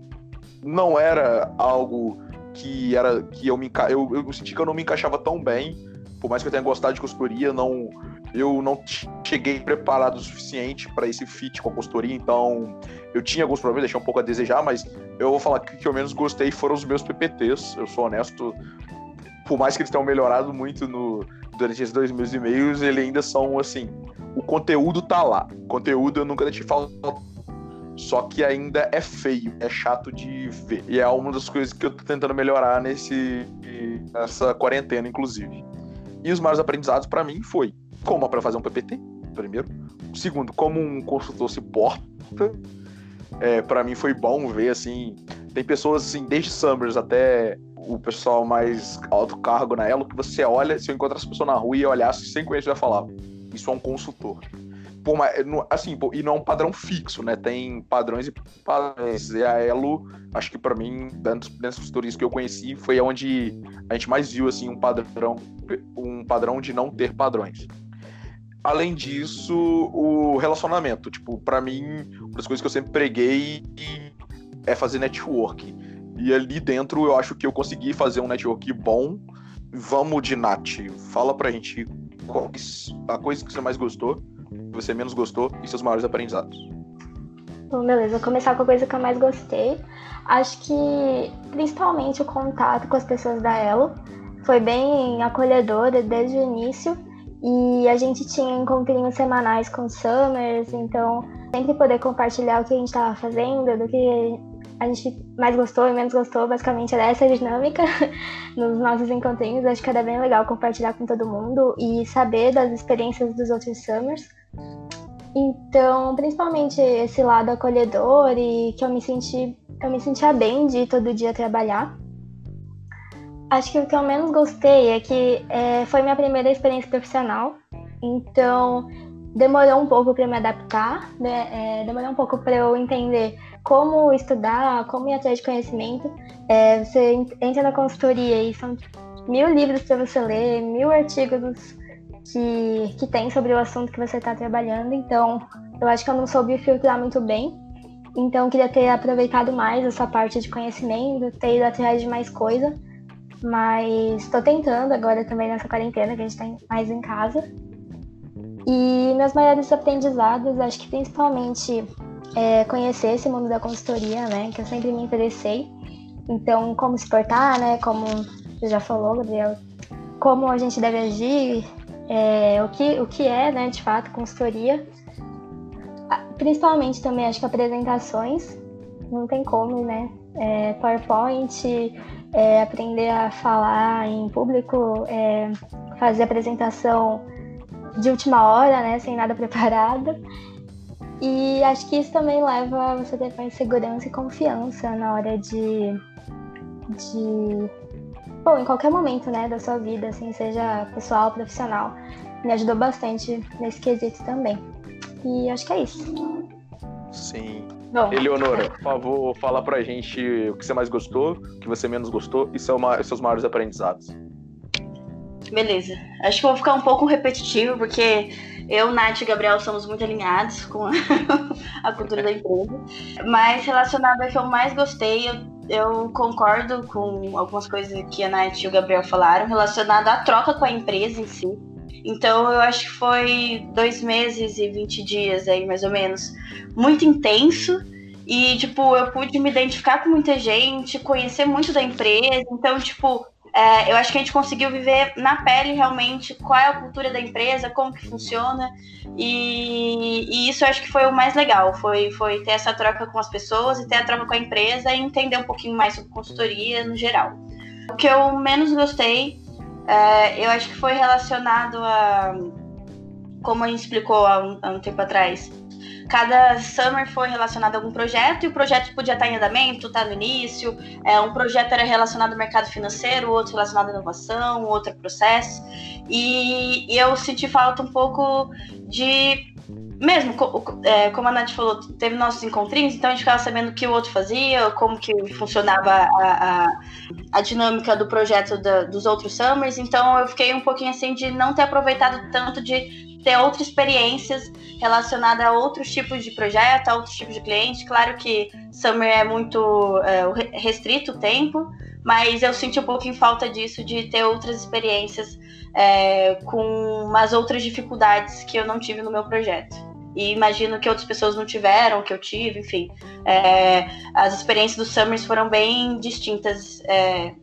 não era algo que era que eu me eu, eu senti que eu não me encaixava tão bem, por mais que eu tenha gostado de consultoria, não eu não cheguei preparado o suficiente para esse fit com a consultoria, então eu tinha alguns problemas, deixei um pouco a desejar, mas eu vou falar que o que eu menos gostei foram os meus PPTs. Eu sou honesto, por mais que eles tenham melhorado muito no, durante esses dois meses e meios, eles ainda são assim. O conteúdo tá lá. O conteúdo eu nunca deixei falta. Só que ainda é feio, é chato de ver. E é uma das coisas que eu tô tentando melhorar nesse, nessa quarentena, inclusive. E os maiores aprendizados para mim foi como para fazer um PPT, primeiro. Segundo, como um consultor se porta. É, para mim foi bom ver, assim, tem pessoas, assim, desde Summers até o pessoal mais alto cargo na Elo, que você olha, se eu encontrar essa pessoa na rua e olhasse sem conhecer, já falava, isso é um consultor. Por, assim, e não é um padrão fixo, né? Tem padrões e padrões. E a Elo, acho que para mim, dentro das consultorias que eu conheci, foi onde a gente mais viu, assim, um padrão, um padrão de não ter padrões além disso, o relacionamento. Tipo, para mim, uma das coisas que eu sempre preguei é fazer network. E ali dentro eu acho que eu consegui fazer um network bom. Vamos de Nath. Fala pra gente qual a coisa que você mais gostou, que você menos gostou e seus maiores aprendizados. Bom, beleza. Vou começar com a coisa que eu mais gostei. Acho que principalmente o contato com as pessoas da Elo foi bem acolhedora desde o início e a gente tinha encontrinhos semanais com Summers, então sempre poder compartilhar o que a gente estava fazendo, do que a gente mais gostou e menos gostou, basicamente era essa dinâmica nos nossos encontrinhos. Acho que era bem legal compartilhar com todo mundo e saber das experiências dos outros Summers. Então, principalmente esse lado acolhedor e que eu me senti, eu me sentia bem de todo dia trabalhar. Acho que o que eu menos gostei é que é, foi minha primeira experiência profissional, então demorou um pouco para me adaptar, né? é, demorou um pouco para eu entender como estudar, como ir atrás de conhecimento. É, você entra na consultoria e são mil livros para você ler, mil artigos que, que tem sobre o assunto que você está trabalhando, então eu acho que eu não soube filtrar muito bem. Então, queria ter aproveitado mais essa parte de conhecimento, ter ido atrás de mais coisa. Mas estou tentando agora também nessa quarentena, que a gente está mais em casa. E meus maiores aprendizados, acho que principalmente é conhecer esse mundo da consultoria, né? Que eu sempre me interessei. Então, como se portar, né? Como você já falou, Gabriel, como a gente deve agir, é, o, que, o que é, né, de fato, consultoria. Principalmente também, acho que apresentações, não tem como, né? É, PowerPoint, é, aprender a falar em público, é, fazer apresentação de última hora, né, sem nada preparado. E acho que isso também leva você a ter mais segurança e confiança na hora de, de bom, em qualquer momento, né, da sua vida, assim, seja pessoal, profissional. Me ajudou bastante nesse quesito também. E acho que é isso. Sim. Bom, Eleonora, por favor, fala pra gente o que você mais gostou, o que você menos gostou e seu seus maiores aprendizados. Beleza. Acho que eu vou ficar um pouco repetitivo, porque eu, Nath e Gabriel somos muito alinhados com a, a cultura da empresa. Mas relacionado ao que eu mais gostei, eu, eu concordo com algumas coisas que a Nath e o Gabriel falaram, relacionado à troca com a empresa em si. Então eu acho que foi dois meses e 20 dias aí, mais ou menos, muito intenso. E, tipo, eu pude me identificar com muita gente, conhecer muito da empresa. Então, tipo, é, eu acho que a gente conseguiu viver na pele realmente qual é a cultura da empresa, como que funciona. E, e isso eu acho que foi o mais legal, foi, foi ter essa troca com as pessoas e ter a troca com a empresa e entender um pouquinho mais sobre consultoria no geral. O que eu menos gostei, é, eu acho que foi relacionado a, como a gente explicou há um, há um tempo atrás, cada summer foi relacionado a algum projeto e o projeto podia estar em andamento, estar no início. É, um projeto era relacionado ao mercado financeiro, outro relacionado à inovação, outro processo. E, e eu senti falta um pouco de. Mesmo, é, como a Nath falou, teve nossos encontrinhos, então a gente ficava sabendo o que o outro fazia, como que funcionava a, a, a dinâmica do projeto da- dos outros summers. Então eu fiquei um pouquinho assim de não ter aproveitado tanto de ter outras experiências relacionada a outros tipos de projeto, a outros tipos de cliente. Claro que Summer é muito é, re- restrito o tempo, mas eu senti um pouquinho falta disso, de ter outras experiências é, com umas outras dificuldades que eu não tive no meu projeto. E imagino que outras pessoas não tiveram, que eu tive, enfim. É, as experiências dos Summers foram bem distintas. é,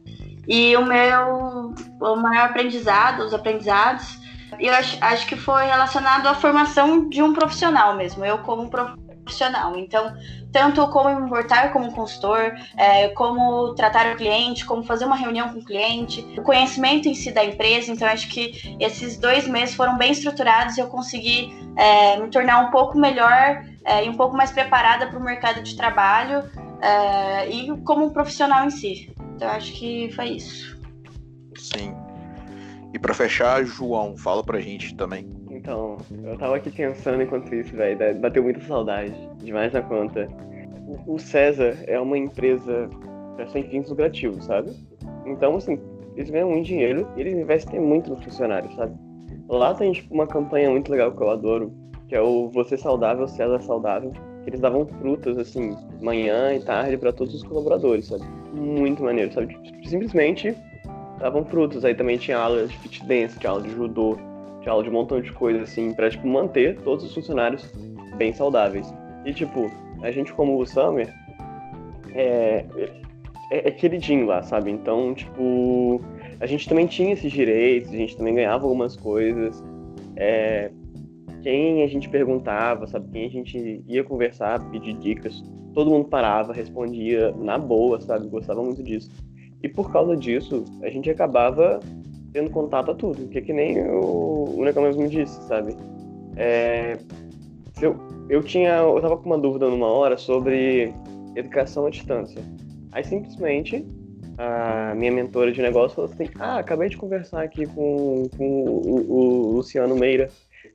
e o meu o maior aprendizado, os aprendizados, eu acho, acho que foi relacionado à formação de um profissional mesmo, eu como profissional. Então, tanto como me importar como consultor, é, como tratar o cliente, como fazer uma reunião com o cliente, o conhecimento em si da empresa. Então, acho que esses dois meses foram bem estruturados e eu consegui é, me tornar um pouco melhor é, e um pouco mais preparada para o mercado de trabalho e como um profissional em si. Então, acho que foi isso. Sim. E pra fechar, João, fala pra gente também. Então, eu tava aqui pensando enquanto isso, velho. Bateu muita saudade. Demais na conta. O- César é uma empresa sem fins lucrativos, sabe? Então, assim, eles ganham muito dinheiro e eles investem muito nos funcionários, sabe? Lá tem, tipo, uma campanha muito legal que eu adoro, que é o Você Saudável, César Saudável. Que eles davam frutas, assim, manhã e tarde pra todos os colaboradores, sabe? Muito maneiro, sabe? Tipo, simplesmente davam frutas. Aí também tinha aula de fit dance, tinha aula de judô, aula de um montão de coisa, assim, pra, tipo, manter todos os funcionários bem saudáveis. E, tipo, a gente como o Summer é, é, é queridinho lá, sabe? Então, tipo, a gente também tinha esses direitos, a gente também ganhava algumas coisas. É, quem a gente perguntava, sabe? Quem a gente ia conversar, pedir dicas, todo mundo parava, respondia na boa, sabe? Gostava muito disso. E por causa disso, a gente acabava tendo contato a tudo, que é que nem o, o Necão mesmo disse, sabe? É, eu, eu tinha, eu tava com uma dúvida numa hora sobre educação à distância. Aí simplesmente a minha mentora de negócio falou assim: Ah, acabei de conversar aqui com, com o, o Luciano Meira.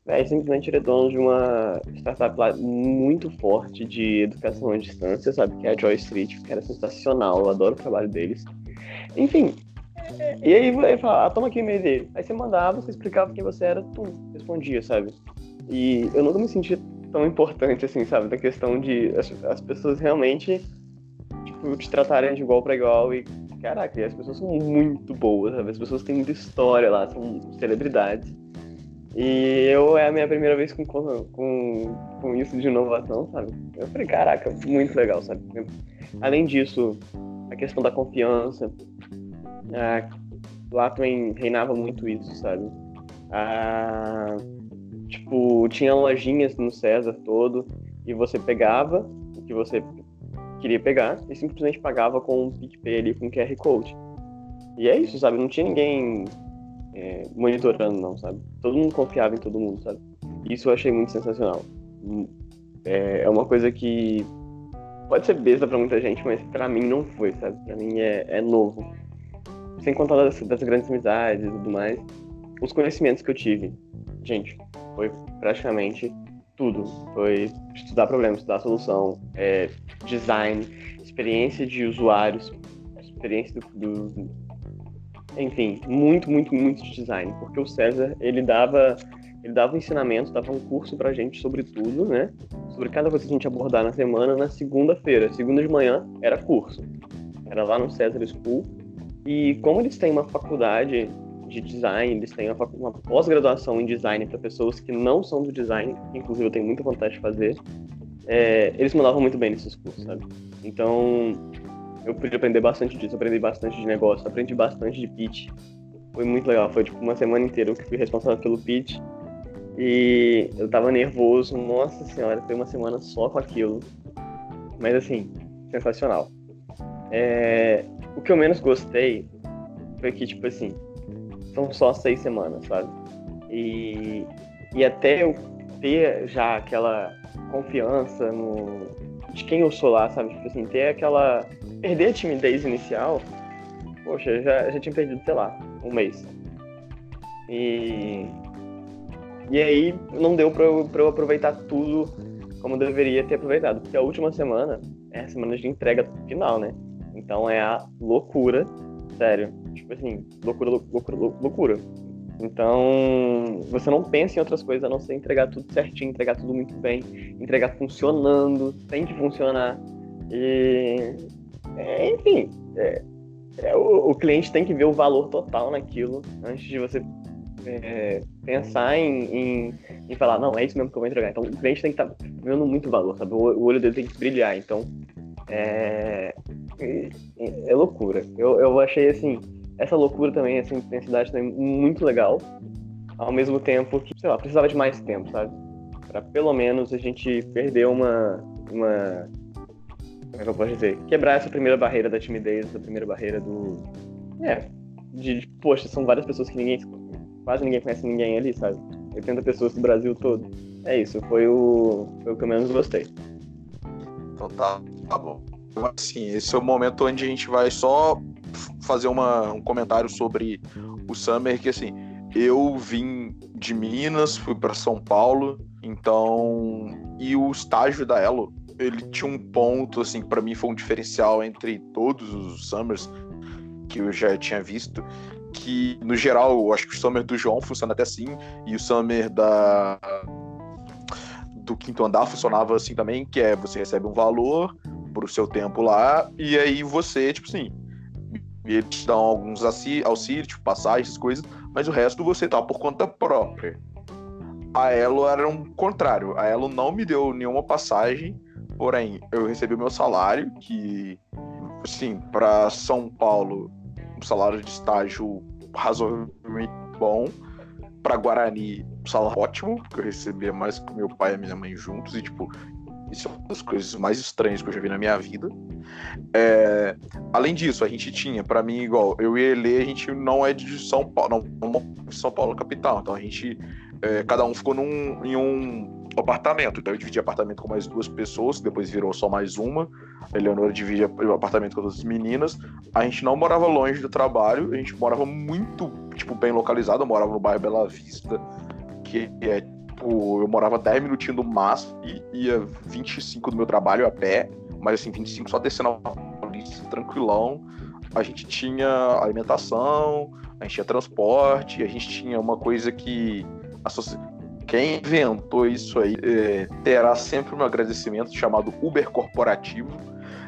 Véi, simplesmente ele é dono de uma startup lá muito forte de educação à distância, sabe? Que é a Joy Street, que era sensacional, eu adoro o trabalho deles. Enfim, e aí ele fala, ah, toma aqui o e-mail dele. Aí você mandava, você explicava quem você era, tu respondia, sabe? E eu nunca me senti tão importante assim, sabe? Da questão de as, as pessoas realmente tipo, te tratarem de igual para igual e caraca, as pessoas são muito boas, sabe? As pessoas têm muita história lá, são celebridades. E eu é a minha primeira vez com, com, com isso de inovação, sabe? Eu falei, caraca, muito legal, sabe? Além disso, a questão da confiança, ah, lá também reinava muito isso, sabe? Ah, tipo, tinha lojinhas no César todo e você pegava o que você queria pegar e simplesmente pagava com um PicPay ali, com QR Code. E é isso, sabe? Não tinha ninguém é, monitorando, não, sabe? Todo mundo confiava em todo mundo, sabe? Isso eu achei muito sensacional. É, é uma coisa que pode ser besta pra muita gente, mas pra mim não foi, sabe? Pra mim é, é novo. Sem contar das, das grandes amizades e tudo mais, os conhecimentos que eu tive, gente, foi praticamente tudo. Foi estudar problemas, estudar solução, é, design, experiência de usuários, experiência do, do, enfim, muito, muito, muito de design, porque o César ele dava ele dava um ensinamento, dava um curso pra gente sobre tudo, né? Sobre cada coisa que a gente abordar na semana, na segunda-feira. Segunda de manhã era curso. Era lá no César School. E como eles têm uma faculdade de design, eles têm uma, pós-graduação em design para pessoas que não são do design, inclusive eu tenho muita vontade de fazer, é, eles mandavam muito bem nesses cursos, sabe? Então, eu pude aprender bastante disso, aprendi bastante de negócio, aprendi bastante de pitch. Foi muito legal, foi tipo uma semana inteira que fui responsável pelo pitch. E eu tava nervoso, nossa senhora, foi uma semana só com aquilo. Mas assim, sensacional. É, o que eu menos gostei foi que, tipo assim, são só seis semanas, sabe? E, e até eu ter já aquela confiança no, de quem eu sou lá, sabe? Tipo assim, ter aquela. perder a timidez inicial, poxa, já, já tinha perdido, sei lá, um mês. E. E aí não deu pra eu, pra eu aproveitar tudo como deveria ter aproveitado. Porque a última semana é a semana de entrega final, né? Então é a loucura, sério. Tipo assim, loucura, loucura, loucura. Então, você não pensa em outras coisas a não ser entregar tudo certinho, entregar tudo muito bem, entregar funcionando, tem que funcionar. E, é, enfim, é, é, o, o, cliente tem que ver o valor total naquilo antes de você é, pensar em, em, em, falar, não, é isso mesmo que eu vou entregar. Então, o cliente tem que estar tá vendo muito valor, sabe? O, o olho dele tem que brilhar. Então, é, é, é loucura. Eu, eu achei assim essa loucura também, essa intensidade também muito legal. Ao mesmo tempo que, sei lá, precisava de mais tempo, sabe? Pra pelo menos a gente perder uma. uma como é que eu posso dizer? Quebrar essa primeira barreira da timidez, essa primeira barreira do. É. De, de poxa, são várias pessoas que ninguém. Quase ninguém conhece ninguém ali, sabe? 80 pessoas do Brasil todo. É isso, foi o, foi o que eu menos gostei. Então tá, tá bom. Assim, esse é o momento onde a gente vai só fazer uma, um comentário sobre o Summer, que assim, eu vim de Minas, fui para São Paulo, então. E o estágio da Elo, ele tinha um ponto, assim, para mim foi um diferencial entre todos os Summers que eu já tinha visto. Que, no geral, eu acho que o Summer do João funciona até assim, e o Summer da do quinto andar funcionava assim também, que é você recebe um valor pro seu tempo lá, e aí você, tipo assim, eles te dão alguns auxílios, tipo passagens, coisas, mas o resto você tá por conta própria. A Elo era um contrário. A Elo não me deu nenhuma passagem, porém, eu recebi meu salário, que, assim, para São Paulo, um salário de estágio razoavelmente bom. Para Guarani, um salário ótimo, porque eu recebia mais que meu pai e minha mãe juntos, e, tipo, isso é uma das coisas mais estranhas que eu já vi na minha vida. É, além disso, a gente tinha, para mim, igual, eu e ele, a gente não é de São Paulo, não, São Paulo capital. Então a gente, é, cada um ficou num, em um apartamento. Então eu dividi apartamento com mais duas pessoas, depois virou só mais uma. A Eleonora dividia apartamento com outras meninas. A gente não morava longe do trabalho, a gente morava muito, tipo, bem localizado. Eu morava no bairro Bela Vista, que é tipo, eu morava 10 minutinhos do máximo e ia 25 do meu trabalho a pé, mas assim, 25 só descendo a polícia, tranquilão. A gente tinha alimentação, a gente tinha transporte, a gente tinha uma coisa que quem inventou isso aí é, terá sempre um agradecimento chamado Uber corporativo.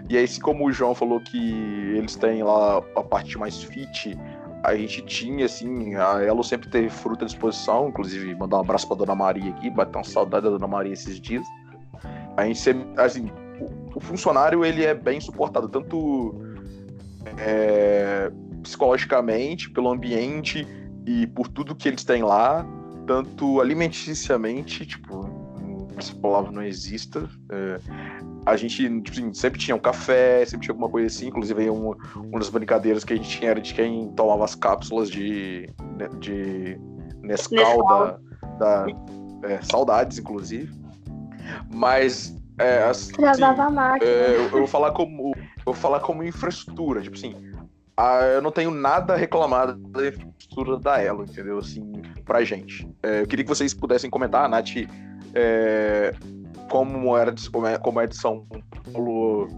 E aí, assim como o João falou que eles têm lá a parte mais fit, a gente tinha, assim, a Elo sempre teve fruta à disposição, inclusive mandar um abraço pra Dona Maria aqui, bater uma saudade da Dona Maria esses dias. A gente sempre, assim, o, o funcionário, ele é bem suportado, tanto é, psicologicamente, pelo ambiente e por tudo que eles têm lá, tanto alimenticiamente, tipo, essa palavra não exista. É, a gente tipo assim, sempre tinha um café, sempre tinha alguma coisa assim. Inclusive, uma, uma das brincadeiras que a gente tinha era de quem tomava as cápsulas de, né, de Nescau, da, da é, saudades, inclusive. Mas é, assim, a máquina. É, eu, eu, vou falar como eu vou falar como infraestrutura, tipo assim, ah, eu não tenho nada a reclamar da infraestrutura da Elo, entendeu? Assim, pra gente. É, eu queria que vocês pudessem comentar, a Nath, é, como, era de, como, é, de São Paulo,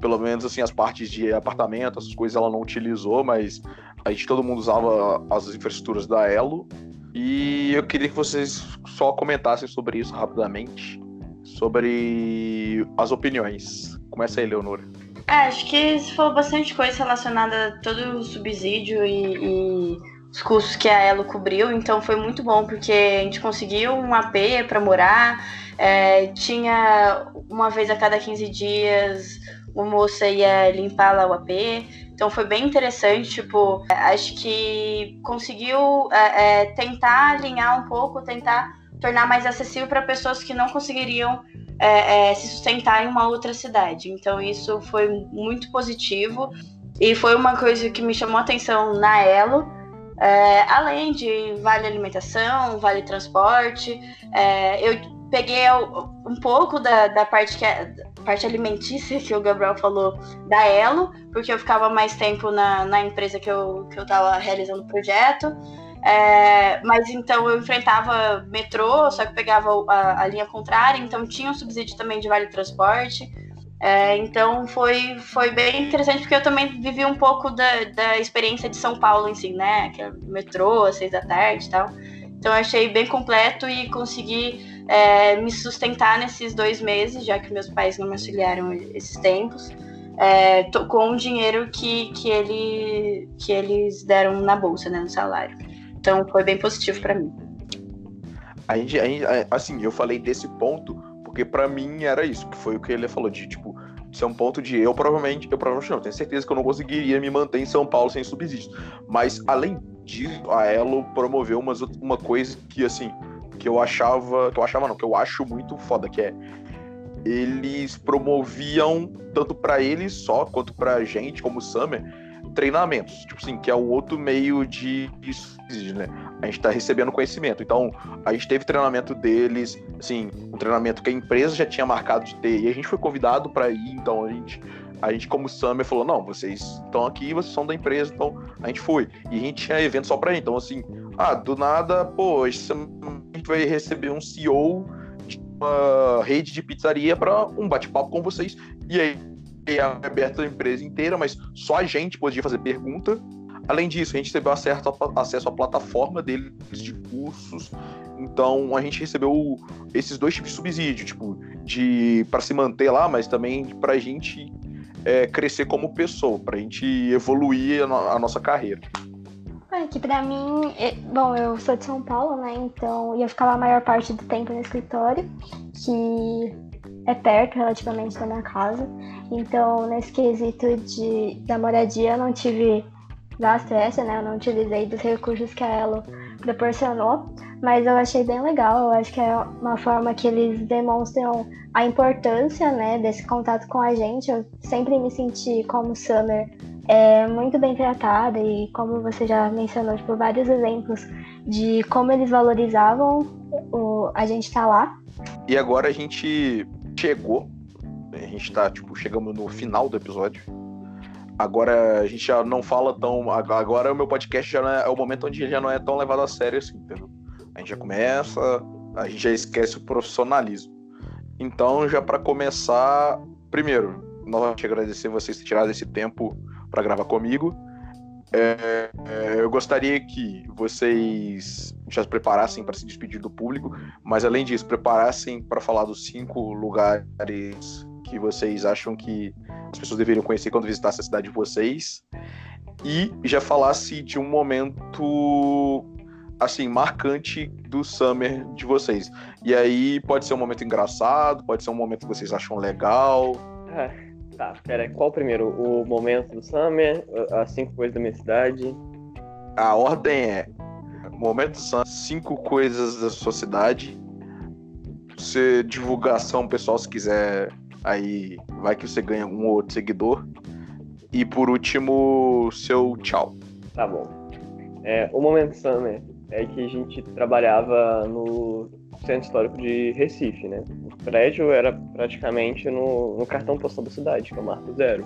pelo menos assim, as partes de apartamento, essas coisas ela não utilizou, mas a gente todo mundo usava as infraestruturas da Elo. E eu queria que vocês só comentassem sobre isso rapidamente, sobre as opiniões. Começa aí, Leonora. É, acho que você falou bastante coisa relacionada a todo o subsídio e, e, os custos que a Elo cobriu, então foi muito bom porque a gente conseguiu um AP para morar, é, tinha uma vez a cada 15 dias uma moça ia limpar lá o AP, então foi bem interessante, tipo, acho que conseguiu é, é, tentar alinhar um pouco, tentar tornar mais acessível para pessoas que não conseguiriam é, é, se sustentar em uma outra cidade. Então isso foi muito positivo e foi uma coisa que me chamou a atenção na Elo. É, além de vale alimentação, vale transporte, é, eu peguei um pouco da, da parte que é, parte alimentícia que o Gabriel falou da Elo, porque eu ficava mais tempo na, na empresa que eu, que eu estava realizando o projeto. É, mas então eu enfrentava metrô, só que pegava a, a, linha contrária, então tinha um subsídio também de vale transporte. É, então foi, foi bem interessante porque eu também vivi um pouco da, da experiência de São Paulo em si, né? Que é metrô, às seis da tarde e tal. Então eu achei bem completo e consegui é, me sustentar nesses dois meses, já que meus pais não me auxiliaram esses tempos. É, com o dinheiro que, que, ele, que eles deram na bolsa, né, no salário. Então foi bem positivo para mim. A gente, a gente, assim, eu falei desse ponto porque para mim era isso, que foi o que ele falou de tipo ser um ponto de eu provavelmente, eu provavelmente não, tenho certeza que eu não conseguiria me manter em São Paulo sem subsídios. Mas além disso, a Elo promoveu umas, uma coisa que assim, que eu achava, que eu achava não, que eu acho muito foda, que é eles promoviam tanto para eles só quanto pra gente como Summer treinamentos, tipo assim, que é o outro meio de né? A gente está recebendo conhecimento. Então, a gente teve treinamento deles, assim, um treinamento que a empresa já tinha marcado de ter, e a gente foi convidado para ir, então a gente a gente, como Summer, falou: não, vocês estão aqui, vocês são da empresa, então a gente foi. E a gente tinha evento só pra gente. Então, assim, ah, do nada, pô, a gente vai receber um CEO de uma rede de pizzaria para um bate-papo com vocês. E aí é aberto a empresa inteira, mas só a gente podia fazer pergunta. Além disso, a gente recebeu acesso, à plataforma deles de cursos. Então a gente recebeu esses dois tipos de subsídio, tipo, de para se manter lá, mas também para a gente é, crescer como pessoa, para a gente evoluir a, no a nossa carreira. É que para mim, é, bom, eu sou de São Paulo, né? Então ia ficar lá a maior parte do tempo no escritório, que é perto relativamente da minha casa. Então, nesse quesito de, da moradia, eu não tive gasto essa, né? Eu não utilizei dos recursos que a Elo proporcionou, mas eu achei bem legal. Eu acho que é uma forma que eles demonstram a importância, né, desse contato com a gente. Eu sempre me senti como Summer é, muito bem tratada e como você já mencionou, tipo, vários exemplos de como eles valorizavam o, a gente estar tá lá. E agora a gente chegou, a gente tá, tipo, chegamos no final do episódio. Agora a gente já não fala tão. Agora o meu podcast já é, é, o momento onde já não é tão levado a sério assim, entendeu? A gente já começa, a gente já esquece o profissionalismo. Então, já para começar, primeiro, novamente agradecer vocês ter tirado esse tempo para gravar comigo. É, é, eu gostaria que vocês já se preparassem para se despedir do público, mas além disso, preparassem para falar dos cinco lugares que vocês acham que as pessoas deveriam conhecer quando visitassem a cidade de vocês. E já falasse de um momento assim, marcante do Summer de vocês. E aí pode ser um momento engraçado, pode ser um momento que vocês acham legal. É, tá, pera, qual primeiro? O momento do Summer, as cinco coisas da minha cidade? A ordem é momento do Summer, cinco coisas da sua cidade. Você divulgação pessoal se quiser Aí vai que você ganha um ou outro seguidor. E por último, seu tchau. Tá bom. É, o momento Summer é que a gente trabalhava no centro histórico de Recife, né? O prédio era praticamente no, no cartão postal da cidade, que é o Marco Zero.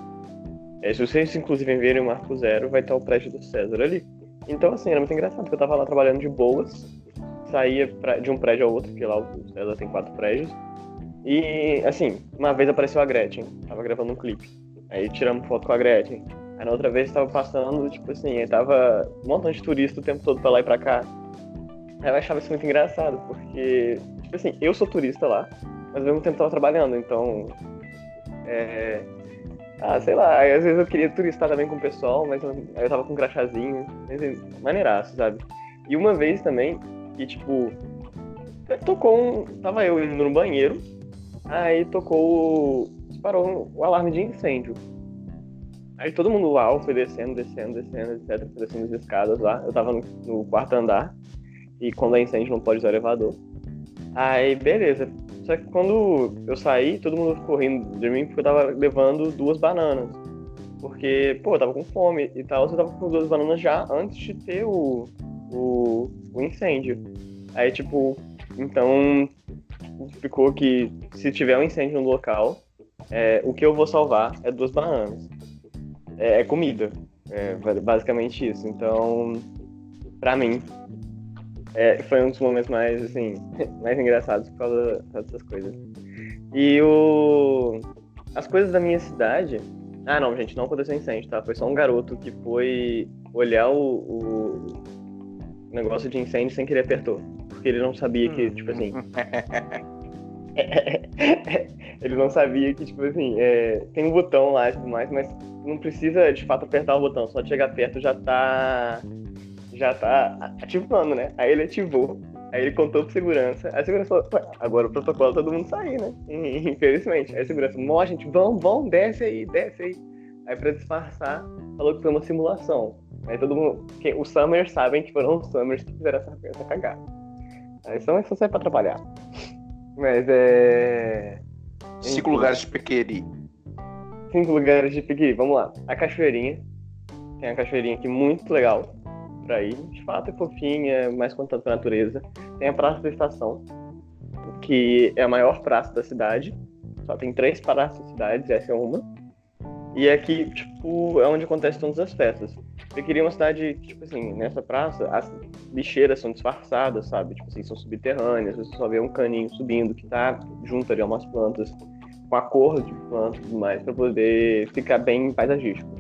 É, se vocês, inclusive, verem o Marco Zero, vai estar o prédio do César ali. Então, assim, era muito engraçado, porque eu tava lá trabalhando de boas, saía pra, de um prédio ao outro, porque lá o César tem quatro prédios. E, assim, uma vez apareceu a Gretchen, tava gravando um clipe. Aí tiramos foto com a Gretchen. Aí na outra vez tava passando, tipo assim, aí tava um montão de turista o tempo todo pra lá e pra cá. Aí eu achava isso muito engraçado, porque, tipo assim, eu sou turista lá, mas ao mesmo tempo tava trabalhando, então. É. Ah, sei lá, às vezes eu queria turistar também com o pessoal, mas eu, aí eu tava com um crachazinho, maneiraço, sabe? E uma vez também, que tipo, tocou um. Tava eu indo no banheiro, aí tocou. disparou o alarme de incêndio. Aí todo mundo lá foi descendo, descendo, descendo, etc. Foi descendo as escadas lá. Eu tava no, no quarto andar. E quando é incêndio não pode usar elevador. Aí, beleza. Só que quando eu saí, todo mundo ficou rindo de mim porque eu tava levando duas bananas. Porque, pô, eu tava com fome e tal. Eu tava com duas bananas já antes de ter o, o, o incêndio. Aí, tipo, então ficou que se tiver um incêndio no local, é, o que eu vou salvar é duas bananas é, é comida. É basicamente isso. Então, pra mim, é, foi um dos momentos mais, assim, mais engraçados por causa dessas coisas. E o... As coisas da minha cidade... Ah, não, gente, não aconteceu incêndio, tá? Foi só um garoto que foi olhar o, o negócio de incêndio sem querer apertou. Porque ele não sabia que, tipo assim... ele não sabia que, tipo assim, é, tem um botão lá e tudo mais, mas não precisa de fato apertar o botão, só chegar perto já tá. Já tá ativando, né? Aí ele ativou, aí ele contou pro segurança. Aí a segurança falou, agora o protocolo é todo mundo sair, né? Infelizmente. Aí a segurança, mó, gente, vão, vão, desce aí, desce aí. Aí pra disfarçar, falou que foi uma simulação. Aí todo mundo. Os Summers sabem que foram os Summers que fizeram essa, essa cagada. Aí só, só sai pra trabalhar. Mas é. Cinco lugares de Pequeri. Cinco lugares de Pequeri, vamos lá. A Cachoeirinha. Tem a Cachoeirinha aqui muito legal pra ir. De fato é fofinha, mais contato com a natureza. Tem a Praça da Estação, que é a maior praça da cidade. Só tem três praças da cidade, essa é uma. E aqui, tipo, é onde acontecem todas as festas. Eu queria uma cidade, tipo assim, nessa praça, as lixeiras são disfarçadas, sabe? Tipo assim, são subterrâneas, você só vê um caninho subindo que tá junto ali a umas plantas, com a cor de plantas e tudo mais, pra poder ficar bem paisagístico.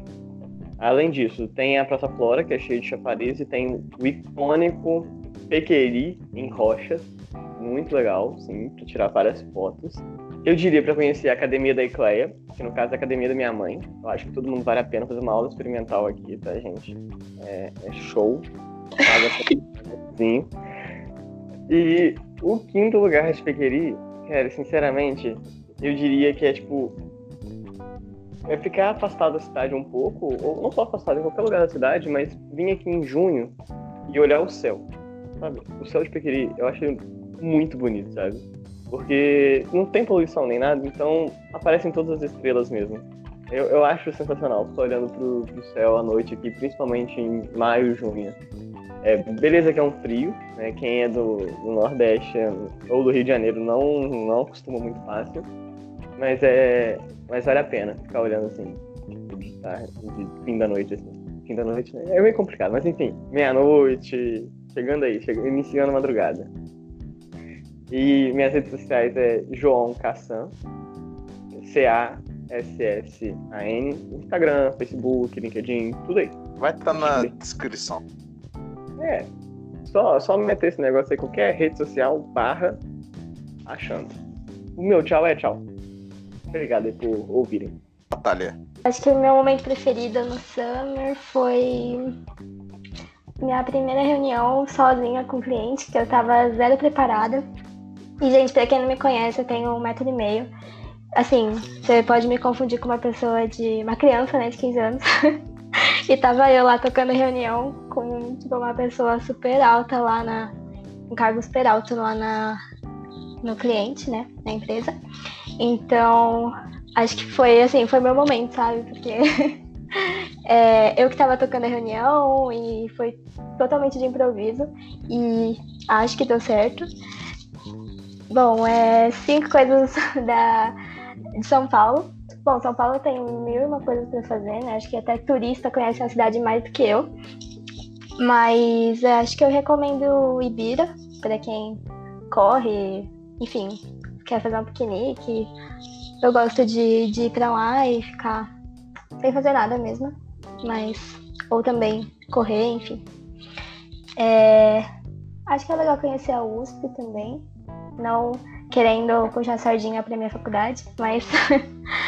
Além disso, tem a Praça Flora, que é cheia de chafariz, e tem o icônico Pequeri em rochas, muito legal, sim, para tirar várias fotos. Eu diria para conhecer a Academia da Ecleia, que no caso é a Academia da minha mãe. Eu acho que todo mundo vale a pena fazer uma aula experimental aqui, tá, gente? É, é show. e o quinto lugar de Pequeri, cara, sinceramente, eu diria que é tipo. É ficar afastado da cidade um pouco, ou não só afastado em qualquer lugar da cidade, mas vir aqui em junho e olhar o céu. Sabe? O céu de Pequeri, eu acho muito bonito, sabe? Porque não tem poluição nem nada, então aparecem todas as estrelas mesmo. Eu, eu acho sensacional, estou olhando pro, pro céu à noite aqui, principalmente em maio, junho. É, beleza que é um frio, né? Quem é do, do, Nordeste ou do Rio de Janeiro não, não acostuma muito fácil. Mas é. Mas vale a pena ficar olhando assim, de, tarde, de fim da noite, assim. Fim da noite é meio complicado, mas enfim, meia-noite, chegando aí, chegando, iniciando a madrugada. E minhas redes sociais é João Cassan, C-A-S-S-A-N, Instagram, Facebook, LinkedIn, tudo aí. Vai estar tá na descrição. É, só, só meter esse negócio aí, qualquer rede social, barra, achando. O meu tchau é tchau. Obrigado aí por ouvirem. Natália. Acho que o meu momento preferido no Summer foi minha primeira reunião sozinha com o cliente, que eu tava zero preparada. E, gente, pra quem não me conhece, eu tenho um metro e meio. Assim, você pode me confundir com uma pessoa de. uma criança, né, de 15 anos. e tava eu lá tocando reunião com tipo, uma pessoa super alta lá na. um cargo super alto lá na, no cliente, né, na empresa. Então, acho que foi assim, foi meu momento, sabe? Porque é, eu que tava tocando a reunião e foi totalmente de improviso e acho que deu certo. Bom, é cinco coisas da, de São Paulo. Bom, São Paulo tem mil e uma coisas para fazer, né? Acho que até turista conhece a cidade mais do que eu. Mas acho que eu recomendo Ibira para quem corre, enfim, quer fazer um piquenique. Eu gosto de, de ir para lá e ficar sem fazer nada mesmo. Mas. Ou também correr, enfim. É, acho que é legal conhecer a USP também. Não querendo puxar sardinha para minha faculdade, mas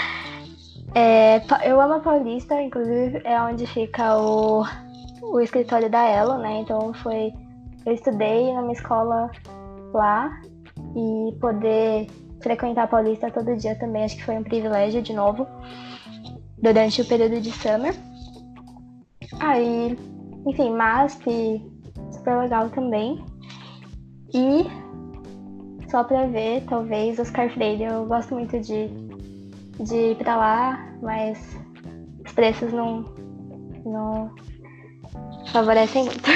é, eu amo a Paulista, inclusive é onde fica o, o escritório da Elo, né? Então foi eu estudei numa escola lá e poder frequentar a Paulista todo dia também acho que foi um privilégio de novo durante o período de summer. Aí, enfim, MASP super legal também. E só pra ver, talvez, Oscar Freire. Eu gosto muito de, de ir pra lá, mas os preços não, não favorecem muito.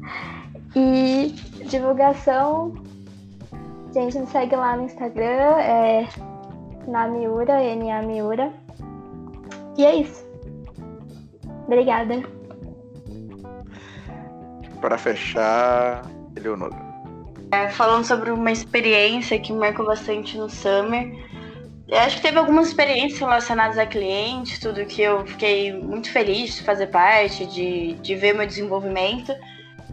e divulgação, gente, me segue lá no Instagram, é na Miura, NA Miura. E é isso. Obrigada. Para fechar, Eleonora. É, falando sobre uma experiência que marcou bastante no Summer. Eu acho que teve algumas experiências relacionadas a clientes, tudo que eu fiquei muito feliz de fazer parte, de, de ver meu desenvolvimento.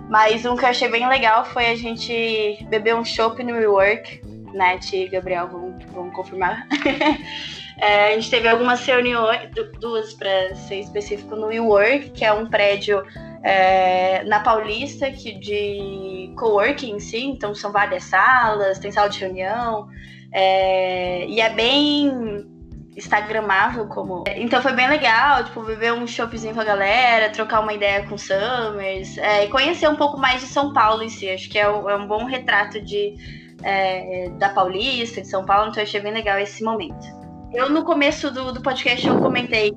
Mas um que eu achei bem legal foi a gente beber um chopp no WeWork. Nath e Gabriel vão, vão confirmar. é, a gente teve algumas reuniões, duas para ser específico, no WeWork, que é um prédio é, na Paulista, que de coworking em si, então são várias salas, tem sala de reunião, é, e é bem instagramável como. Então foi bem legal, tipo, beber um shoppingzinho com a galera, trocar uma ideia com o Summers, é, e conhecer um pouco mais de São Paulo em si. Acho que é, é um bom retrato de, é, da Paulista, de São Paulo, então achei bem legal esse momento. Eu, no começo do, do podcast, eu comentei,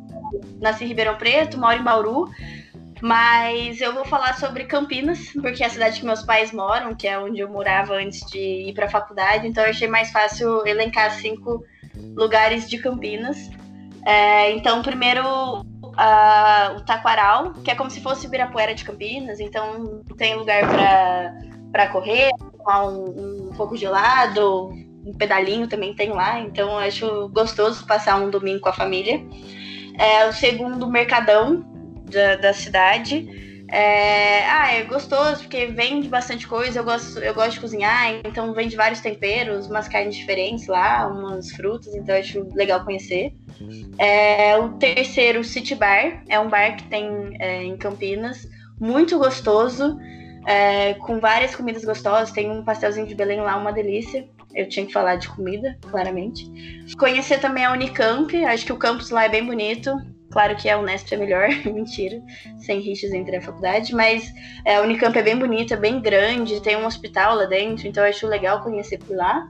nasci em Ribeirão Preto, moro em Bauru, mas eu vou falar sobre Campinas, porque é a cidade que meus pais moram, que é onde eu morava antes de ir para a faculdade, então eu achei mais fácil elencar cinco lugares de Campinas. É, então, primeiro, uh, o Taquaral, que é como se fosse Ibirapuera de Campinas, então tem lugar para correr, um, um pouco de lado, um pedalinho também tem lá, então acho gostoso passar um domingo com a família. É, o segundo, Mercadão, da, da cidade. É, ah, é gostoso porque vende bastante coisa. Eu gosto, eu gosto de cozinhar, então vende vários temperos, umas carnes diferentes lá, umas frutas, então acho legal conhecer. É, o terceiro, City Bar, é um bar que tem é, em Campinas, muito gostoso, é, com várias comidas gostosas. Tem um pastelzinho de Belém lá, uma delícia. Eu tinha que falar de comida, claramente. Conhecer também a Unicamp, acho que o campus lá é bem bonito. Claro que a Unesp é melhor, mentira, sem rixas entre a faculdade, mas é, a Unicamp é bem bonita, bem grande, tem um hospital lá dentro, então acho legal conhecer por lá.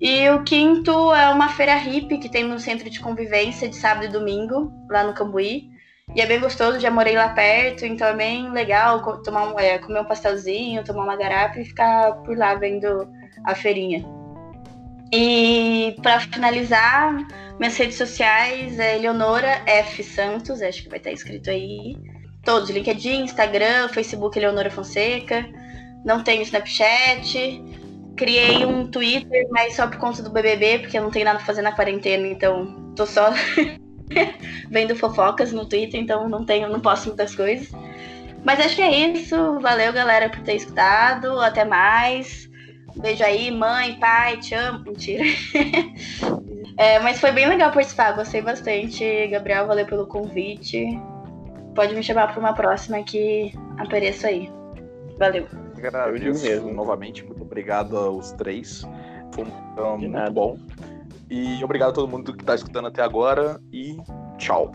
E o quinto é uma feira hippie que tem no centro de convivência de sábado e domingo, lá no Cambuí. E é bem gostoso, já morei lá perto, então é bem legal tomar um, é, comer um pastelzinho, tomar uma garapa e ficar por lá vendo a feirinha. E para finalizar, minhas redes sociais é Eleonora F. Santos, acho que vai estar escrito aí. Todos, LinkedIn, Instagram, Facebook Eleonora Fonseca. Não tenho Snapchat. Criei um Twitter, mas só por conta do BBB, porque eu não tenho nada pra fazer na quarentena, então tô só vendo fofocas no Twitter, então não tenho, não posso muitas coisas. Mas acho que é isso. Valeu, galera, por ter escutado. Até mais. Beijo aí, mãe, pai, te amo. Mentira. é, mas foi bem legal participar, gostei bastante. Gabriel, valeu pelo convite. Pode me chamar para uma próxima que apareço aí. Valeu. Agradeço mesmo. novamente. Muito obrigado aos três. Foi um, muito bom. E obrigado a todo mundo que está escutando até agora. E tchau.